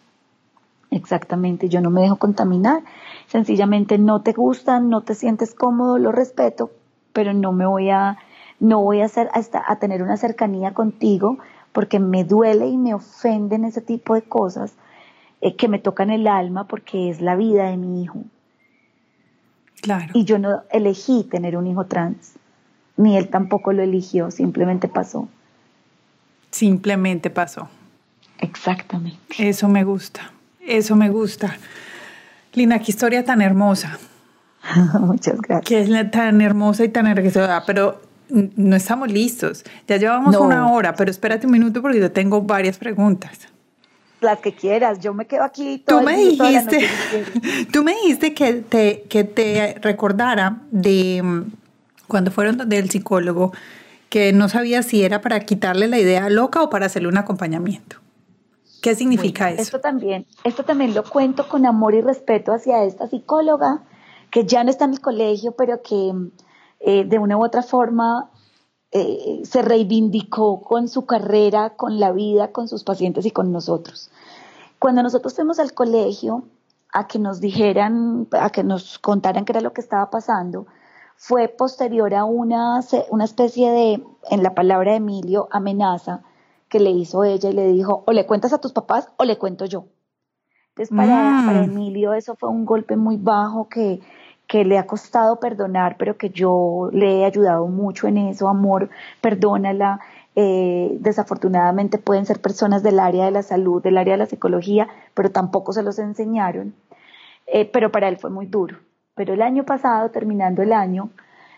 exactamente, yo no me dejo contaminar sencillamente no te gustan, no te sientes cómodo, lo respeto, pero no me voy a, no voy a, hacer, hasta, a tener una cercanía contigo porque me duele y me ofenden ese tipo de cosas eh, que me tocan el alma porque es la vida de mi hijo. Claro. Y yo no elegí tener un hijo trans, ni él tampoco lo eligió, simplemente pasó. Simplemente pasó. Exactamente. Eso me gusta, eso me gusta. Lina, qué historia tan hermosa. Muchas gracias. Que es tan hermosa y tan enriquecedora, pero no estamos listos. Ya llevamos una hora, pero espérate un minuto porque yo tengo varias preguntas. Las que quieras, yo me quedo aquí. Todo tú, me dijiste, tú me dijiste que te, que te recordara de mm, cuando fueron del psicólogo que no sabía si era para quitarle la idea loca o para hacerle un acompañamiento. ¿Qué significa eso? Esto también, esto también lo cuento con amor y respeto hacia esta psicóloga que ya no está en el colegio, pero que eh, de una u otra forma eh, se reivindicó con su carrera, con la vida, con sus pacientes y con nosotros. Cuando nosotros fuimos al colegio a que nos dijeran, a que nos contaran qué era lo que estaba pasando, fue posterior a una, una especie de, en la palabra de Emilio, amenaza que le hizo ella y le dijo, o le cuentas a tus papás o le cuento yo. Entonces para, mm. Emilio eso fue un golpe muy bajo que, que le ha costado perdonar, pero que yo le he ayudado mucho en eso, amor, perdónala. Eh, desafortunadamente pueden ser personas del área de la salud, del área de la psicología, pero tampoco se los enseñaron. Eh, pero para él fue muy duro. Pero el año pasado, terminando el año,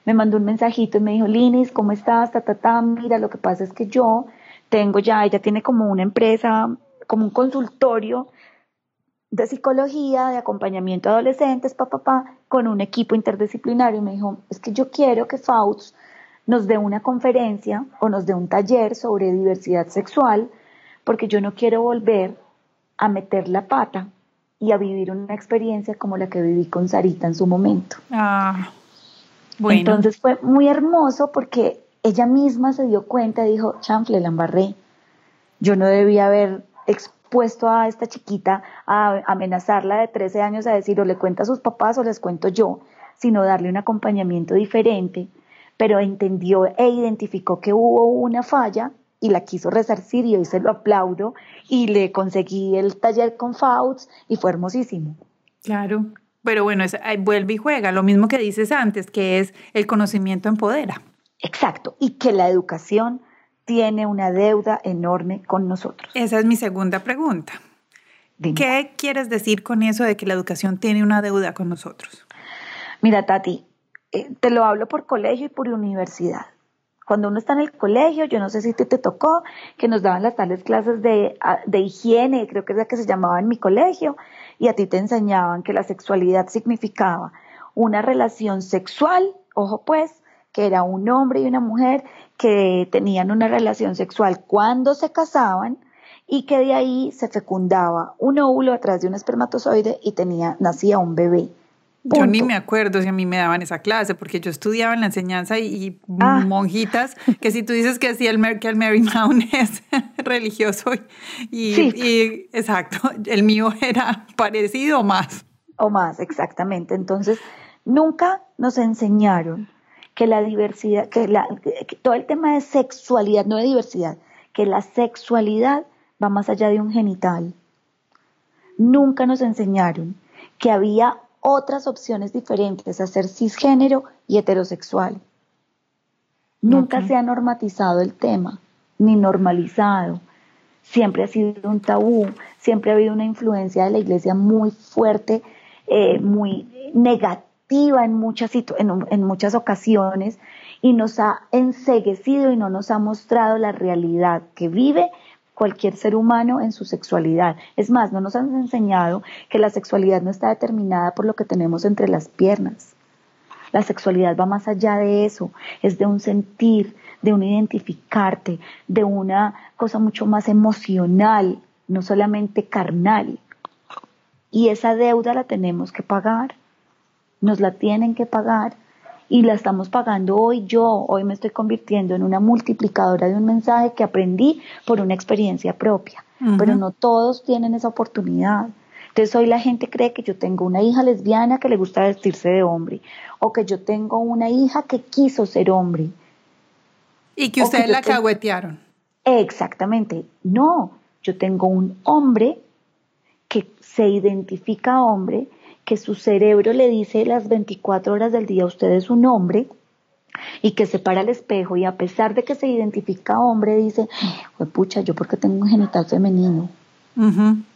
me mandó un mensajito y me dijo, Linis, ¿cómo estás? Ta, ta, ta, mira, lo que pasa es que yo tengo ya, ella tiene como una empresa, como un consultorio de psicología, de acompañamiento a adolescentes, papá, papá, con un equipo interdisciplinario. Y me dijo, es que yo quiero que FAUTS nos dé una conferencia o nos dé un taller sobre diversidad sexual, porque yo no quiero volver a meter la pata y a vivir una experiencia como la que viví con Sarita en su momento. Ah, bueno. Entonces fue muy hermoso porque ella misma se dio cuenta y dijo, chanfle, la embarré. Yo no debía haber expuesto a esta chiquita a amenazarla de 13 años a decir o le cuenta a sus papás o les cuento yo, sino darle un acompañamiento diferente, pero entendió e identificó que hubo una falla y la quiso resarcir y hoy se lo aplaudo y le conseguí el taller con FAUTS y fue hermosísimo. Claro, pero bueno, es, vuelve y juega, lo mismo que dices antes, que es el conocimiento empodera. Exacto, y que la educación tiene una deuda enorme con nosotros. Esa es mi segunda pregunta. ¿Qué quieres decir con eso de que la educación tiene una deuda con nosotros? Mira, Tati, eh, te lo hablo por colegio y por universidad. Cuando uno está en el colegio, yo no sé si te, te tocó, que nos daban las tales clases de, de higiene, creo que es la que se llamaba en mi colegio, y a ti te enseñaban que la sexualidad significaba una relación sexual, ojo pues, que era un hombre y una mujer que tenían una relación sexual cuando se casaban y que de ahí se fecundaba un óvulo atrás de un espermatozoide y tenía, nacía un bebé. Yo ni me acuerdo si a mí me daban esa clase, porque yo estudiaba en la enseñanza y, ah. monjitas, que si tú dices que sí, el, que el Marymount es religioso y, y, exacto, el mío era parecido o más. O más, exactamente. Entonces, nunca nos enseñaron que la diversidad, que, la, todo el tema de sexualidad, no de diversidad, que la sexualidad va más allá de un genital. Nunca nos enseñaron que había otras opciones diferentes a ser cisgénero y heterosexual. Nunca se ha normatizado el tema, ni normalizado. Siempre ha sido un tabú, siempre ha habido una influencia de la iglesia muy fuerte, eh, muy negativa en muchas, en muchas ocasiones y nos ha enseguecido y no nos ha mostrado la realidad que vive cualquier ser humano en su sexualidad. Es más, no nos han enseñado que la sexualidad no está determinada por lo que tenemos entre las piernas. La sexualidad va más allá de eso, es de un sentir, de un identificarte, de una cosa mucho más emocional, no solamente carnal. Y esa deuda la tenemos que pagar, nos la tienen que pagar y la estamos pagando hoy yo. Hoy me estoy convirtiendo en una multiplicadora de un mensaje que aprendí por una experiencia propia, pero no todos tienen esa oportunidad. Entonces hoy la gente cree que yo tengo una hija lesbiana que le gusta vestirse de hombre o que yo tengo una hija que quiso ser hombre. Y que ustedes la caguetearon. Exactamente. No, yo tengo un hombre que se identifica hombre, que su cerebro le dice las 24 horas del día, usted es un hombre, y que se para al espejo y a pesar de que se identifica hombre, dice, pucha, yo porque tengo un genital femenino.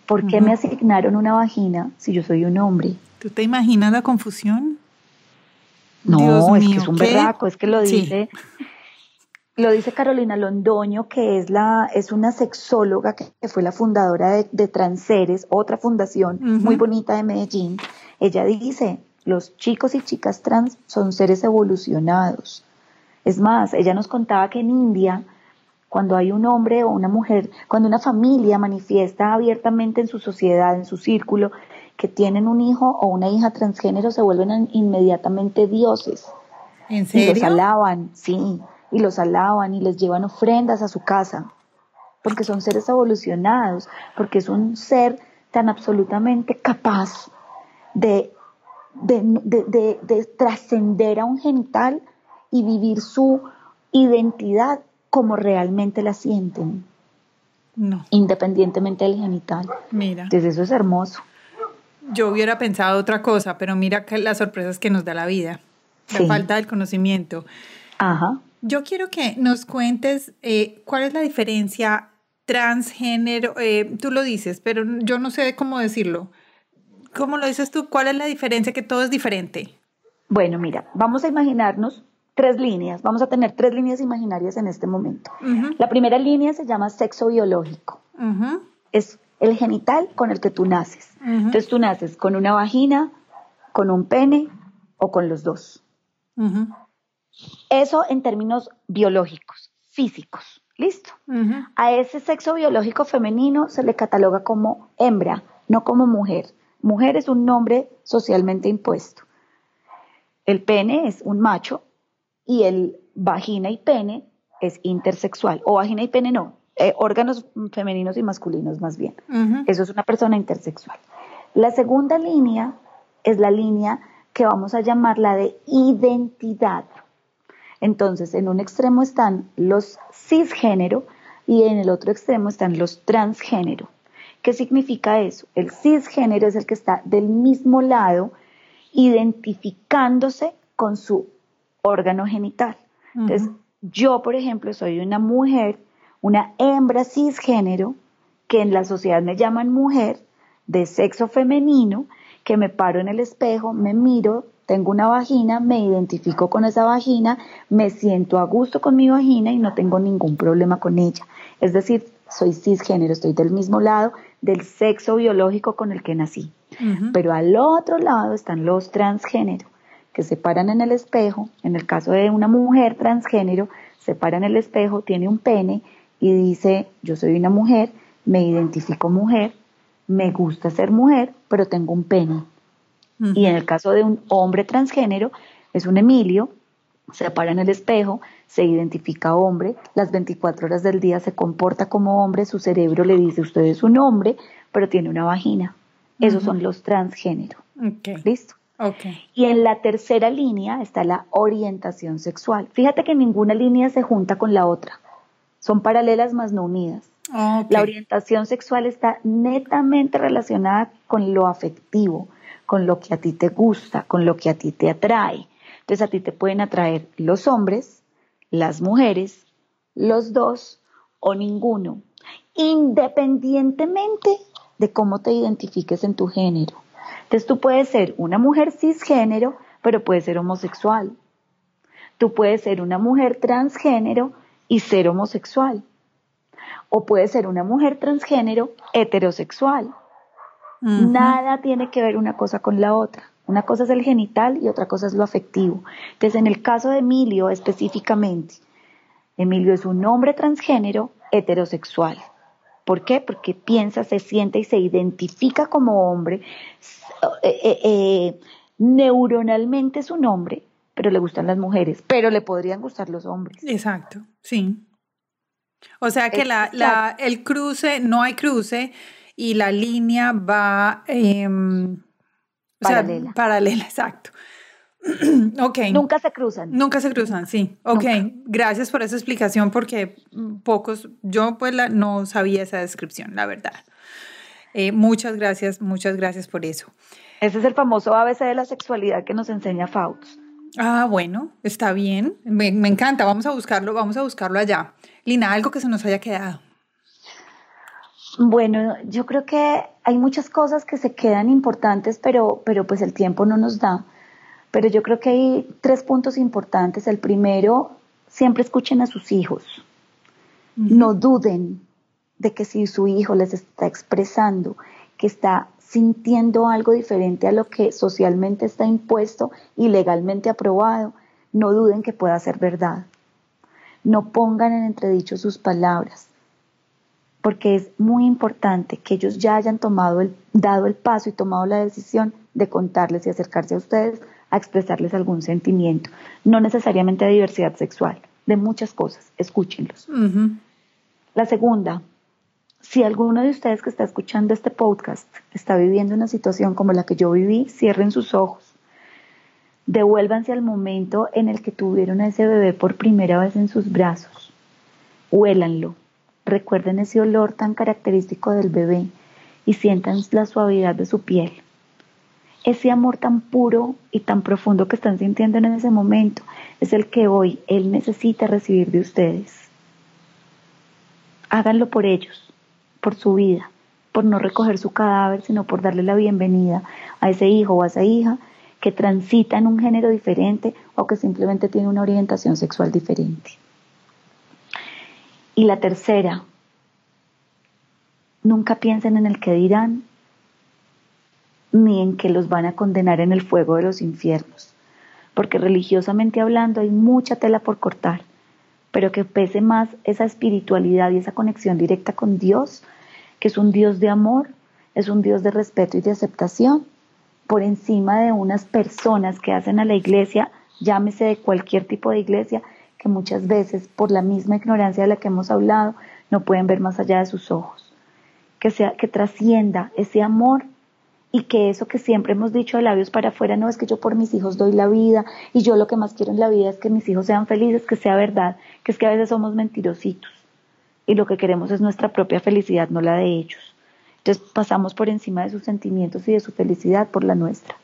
¿Por qué me asignaron una vagina si yo soy un hombre? ¿Tú te imaginas la confusión? No, es que es un berraco, es que lo dice, lo dice Carolina Londoño, que es la, es una sexóloga que, fue la fundadora de, de Transeres, otra fundación muy bonita de Medellín, ella dice, los chicos y chicas trans son seres evolucionados. Es más, ella nos contaba que en India, cuando hay un hombre o una mujer, cuando una familia manifiesta abiertamente en su sociedad, en su círculo, que tienen un hijo o una hija transgénero, se vuelven inmediatamente dioses. ¿En serio? Y los alaban, sí, y los alaban y les llevan ofrendas a su casa, porque son seres evolucionados, porque es un ser tan absolutamente capaz de, de, trascender a un genital y vivir su identidad como realmente la sienten. No. Independientemente del genital. Mira. Entonces eso es hermoso. Yo hubiera pensado otra cosa, pero mira que las sorpresas que nos da la vida, la falta del conocimiento. Ajá. Yo quiero que nos cuentes eh, cuál es la diferencia transgénero, eh, tú lo dices, pero yo no sé cómo decirlo. ¿Cómo lo dices tú? ¿Cuál es la diferencia? Que todo es diferente. Bueno, mira, vamos a imaginarnos tres líneas. Vamos a tener tres líneas imaginarias en este momento. La primera línea se llama sexo biológico. Es el genital con el que tú naces. Entonces tú naces con una vagina, con un pene o con los dos. Eso en términos biológicos, físicos. ¿Listo? A ese sexo biológico femenino se le cataloga como hembra, no como mujer. Mujer es un nombre socialmente impuesto. El pene es un macho y el vagina y pene es intersexual. O vagina y pene no, eh, órganos femeninos y masculinos más bien. Eso es una persona intersexual. La segunda línea es la línea que vamos a llamar la de identidad. Entonces, en un extremo están los cisgénero y en el otro extremo están los transgénero. ¿Qué significa eso? El cisgénero es el que está del mismo lado identificándose con su órgano genital. Entonces, yo, por ejemplo, soy una mujer, una hembra cisgénero, que en la sociedad me llaman mujer, de sexo femenino, que me paro en el espejo, me miro, tengo una vagina, me identifico con esa vagina, me siento a gusto con mi vagina y no tengo ningún problema con ella. Es decir, soy cisgénero, estoy del mismo lado del sexo biológico con el que nací. Pero al otro lado están los transgénero, que se paran en el espejo, en el caso de una mujer transgénero, se para en el espejo, tiene un pene y dice, yo soy una mujer, me identifico mujer, me gusta ser mujer, pero tengo un pene. Y en el caso de un hombre transgénero, es un Emilio, se para en el espejo, se identifica hombre, las 24 horas del día se comporta como hombre, su cerebro le dice usted es un hombre, pero tiene una vagina. Esos son los transgénero. ¿Listo? Y en la tercera línea está la orientación sexual. Fíjate que ninguna línea se junta con la otra. Son paralelas más no unidas. La orientación sexual está netamente relacionada con lo afectivo, con lo que a ti te gusta, con lo que a ti te atrae. Entonces a ti te pueden atraer los hombres, las mujeres, los dos o ninguno, independientemente de cómo te identifiques en tu género. Entonces tú puedes ser una mujer cisgénero, pero puedes ser homosexual. Tú puedes ser una mujer transgénero y ser homosexual. O puedes ser una mujer transgénero heterosexual. Nada tiene que ver una cosa con la otra. Una cosa es el genital y otra cosa es lo afectivo. Entonces, en el caso de Emilio específicamente, Emilio es un hombre transgénero heterosexual. ¿Por qué? Porque piensa, se siente y se identifica como hombre. Eh, eh, eh, neuronalmente es un hombre, pero le gustan las mujeres, pero le podrían gustar los hombres. Exacto, sí. O sea que la, la, el cruce, no hay cruce y la línea va paralela. paralela, exacto. ok. Nunca se cruzan. Nunca se cruzan, sí. Ok, gracias por esa explicación porque pocos, yo pues la, no sabía esa descripción, la verdad. Eh, muchas gracias, muchas gracias por eso. Ese es el famoso ABC de la sexualidad que nos enseña Fauts. Ah, bueno, está bien. Me, me, encanta. Vamos a buscarlo, vamos a buscarlo allá. Lina, algo que se nos haya quedado. Bueno, yo creo que hay muchas cosas que se quedan importantes, pero, pero pues el tiempo no nos da. Pero yo creo que hay tres puntos importantes. El primero, siempre escuchen a sus hijos. No duden de que si su hijo les está expresando que está sintiendo algo diferente a lo que socialmente está impuesto y legalmente aprobado, no duden que pueda ser verdad. No pongan en entredicho sus palabras, porque es muy importante que ellos ya hayan tomado el, dado el paso y tomado la decisión de contarles y acercarse a ustedes a expresarles algún sentimiento, no necesariamente de diversidad sexual, de muchas cosas, escúchenlos. La segunda, si alguno de ustedes que está escuchando este podcast está viviendo una situación como la que yo viví, cierren sus ojos. Devuélvanse al momento en el que tuvieron a ese bebé por primera vez en sus brazos. Huélanlo. Recuerden ese olor tan característico del bebé y sientan la suavidad de su piel. Ese amor tan puro y tan profundo que están sintiendo en ese momento es el que hoy Él necesita recibir de ustedes. Háganlo por ellos por su vida, por no recoger su cadáver, sino por darle la bienvenida a ese hijo o a esa hija que transita en un género diferente o que simplemente tiene una orientación sexual diferente. Y la tercera, nunca piensen en el que dirán, ni en que los van a condenar en el fuego de los infiernos, porque religiosamente hablando hay mucha tela por cortar, pero que pese más esa espiritualidad y esa conexión directa con Dios que es un Dios de amor, es un Dios de respeto y de aceptación, por encima de unas personas que hacen a la iglesia, llámese de cualquier tipo de iglesia, que muchas veces, por la misma ignorancia de la que hemos hablado, no pueden ver más allá de sus ojos. Que, sea, que trascienda ese amor y que eso que siempre hemos dicho de labios para afuera, no es que yo por mis hijos doy la vida y yo lo que más quiero en la vida es que mis hijos sean felices, que sea verdad, que es que a veces somos mentirositos y lo que queremos es nuestra propia felicidad, no la de ellos. Entonces pasamos por encima de sus sentimientos y de su felicidad por la nuestra.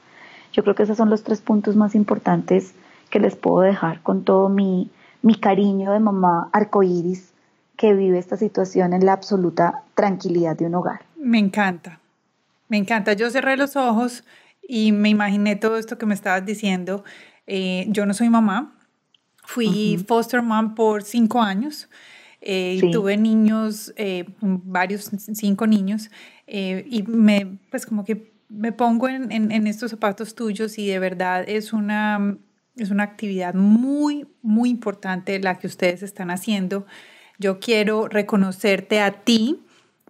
Yo creo que esos son los tres puntos más importantes que les puedo dejar con todo mi, mi cariño de mamá arcoíris que vive esta situación en la absoluta tranquilidad de un hogar. Me encanta, me encanta. Yo cerré los ojos y me imaginé todo esto que me estabas diciendo. Eh, yo no soy mamá, fui foster mom por cinco años. Eh, tuve niños, eh, varios, cinco niños, y me, pues como que me pongo en, en, estos zapatos tuyos y de verdad es una, es una actividad muy, muy importante la que ustedes están haciendo. Yo quiero reconocerte a ti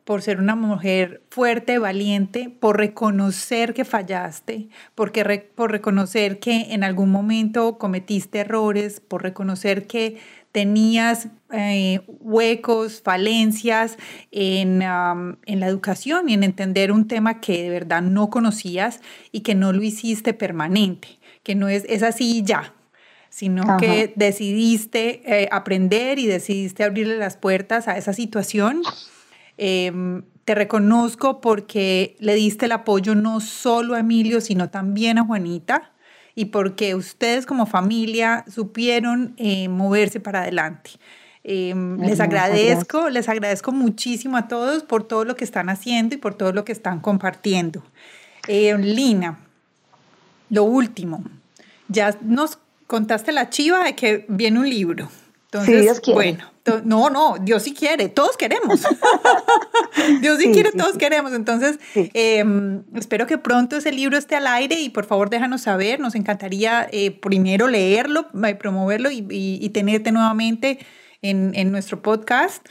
por ser una mujer fuerte, valiente, por reconocer que fallaste, porque por reconocer que en algún momento cometiste errores, por reconocer que tenías eh, huecos, falencias en, en, la educación y en entender un tema que de verdad no conocías y que no lo hiciste permanente, que no es, es así ya, sino que decidiste eh, aprender y decidiste abrirle las puertas a esa situación. Em, te reconozco porque le diste el apoyo no solo a Emilio, sino también a Juanita y porque ustedes como familia supieron eh, moverse para adelante. Em, les agradezco, les agradezco muchísimo a todos por todo lo que están haciendo y por todo lo que están compartiendo. Eh, Lina, lo último, ya nos contaste la chiva de que viene un libro. Entonces, bueno, no, no, Dios sí quiere, todos queremos. Dios sí, quiere, todos queremos. Entonces, em, espero que pronto ese libro esté al aire y por favor déjanos saber. Nos encantaría eh, primero leerlo, eh, promoverlo y, tenerte nuevamente en, en nuestro podcast.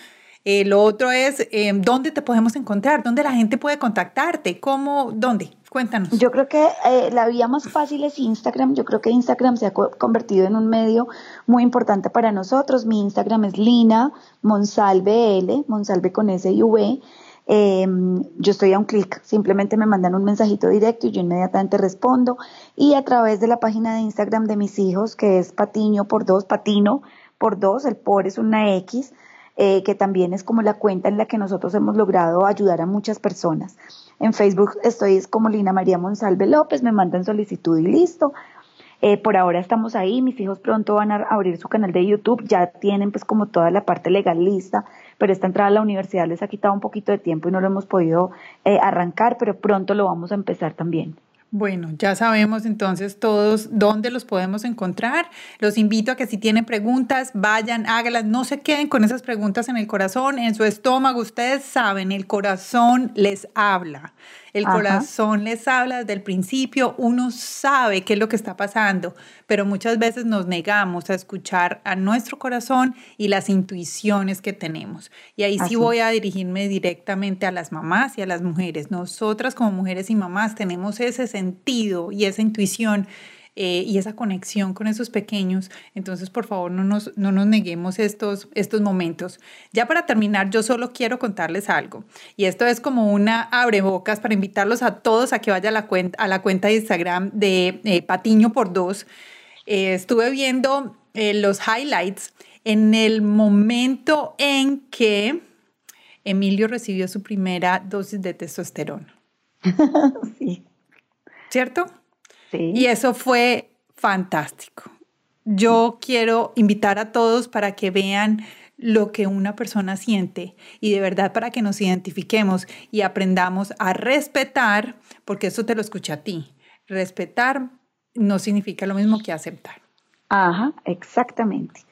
Eh, lo otro es, em, ¿dónde te podemos encontrar? ¿Dónde la gente puede contactarte? ¿Cómo? ¿Dónde? Cuéntanos. Yo creo que eh, la vía más fácil es Instagram. Yo creo que Instagram se ha convertido en un medio muy importante para nosotros. Mi Instagram es Lina Monsalve L, Monsalve con S y V. Em, yo estoy a un clic, simplemente me mandan un mensajito directo y yo inmediatamente respondo. Y a través de la página de Instagram de mis hijos, que es Patiño por dos, Patino por dos, el por es una X, eh, que también es como la cuenta en la que nosotros hemos logrado ayudar a muchas personas. En Facebook estoy como Lina María Monsalve López, me mandan solicitud y listo. Eh, por ahora estamos ahí, mis hijos pronto van a abrir su canal de YouTube, ya tienen pues como toda la parte legal lista, pero esta entrada a la universidad les ha quitado un poquito de tiempo y no lo hemos podido eh, arrancar, pero pronto lo vamos a empezar también. Bueno, ya sabemos entonces todos dónde los podemos encontrar. Los invito a que si tienen preguntas, vayan, háganlas, no se queden con esas preguntas en el corazón, en su estómago. Ustedes saben, el corazón les habla. El corazón les habla desde el principio, uno sabe qué es lo que está pasando, pero muchas veces nos negamos a escuchar a nuestro corazón y las intuiciones que tenemos. Y ahí sí voy a dirigirme directamente a las mamás y a las mujeres. Nosotras como mujeres y mamás tenemos ese sentido y esa intuición eh, y esa conexión con esos pequeños. Entonces, por favor, no nos, no nos neguemos estos, estos momentos. Ya para terminar, yo solo quiero contarles algo. Y esto es como una abrebocas para invitarlos a todos a que vayan a la cuenta, a la cuenta de Instagram de eh, Patiño por Dos. Eh, estuve viendo los highlights en el momento en que Emilio recibió su primera dosis de testosterona. sí. ¿Cierto? Y eso fue fantástico. Yo quiero invitar a todos para que vean lo que una persona siente y de verdad para que nos identifiquemos y aprendamos a respetar, porque eso te lo escuché a ti. Respetar no significa lo mismo que aceptar. Ajá, exactamente.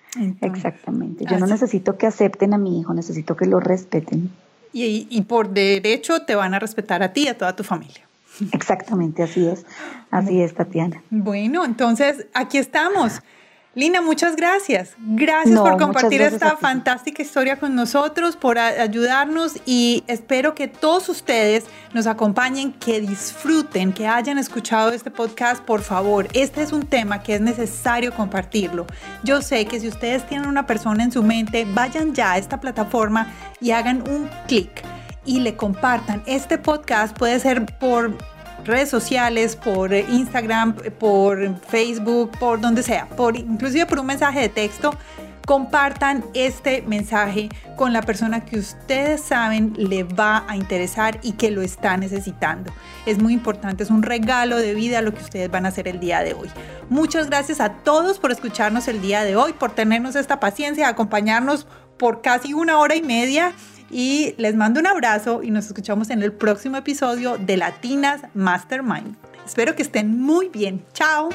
exactamente. Yo no necesito que acepten a mi hijo, necesito que lo respeten. Y, y por derecho te van a respetar a ti y a toda tu familia. Exactamente, así es. Así es, Tatiana. Bueno, entonces aquí estamos. Lina, muchas gracias. Gracias por compartir esta fantástica historia con nosotros, por ayudarnos y espero que todos ustedes nos acompañen, que disfruten, que hayan escuchado este podcast. Por favor, este es un tema que es necesario compartirlo. Yo sé que si ustedes tienen una persona en su mente, vayan ya a esta plataforma y hagan un clic y le compartan. Este podcast puede ser por redes sociales, por Instagram, por Facebook, por donde sea, por inclusive por un mensaje de texto. Compartan este mensaje con la persona que ustedes saben le va a interesar y que lo está necesitando. Es muy importante, es un regalo de vida lo que ustedes van a hacer el día de hoy. Muchas gracias a todos por escucharnos el día de hoy, por tenernos esta paciencia, acompañarnos por casi una hora y media y les mando un abrazo y nos escuchamos en el próximo episodio de Latinas Mastermind. Espero que estén muy bien. Chao.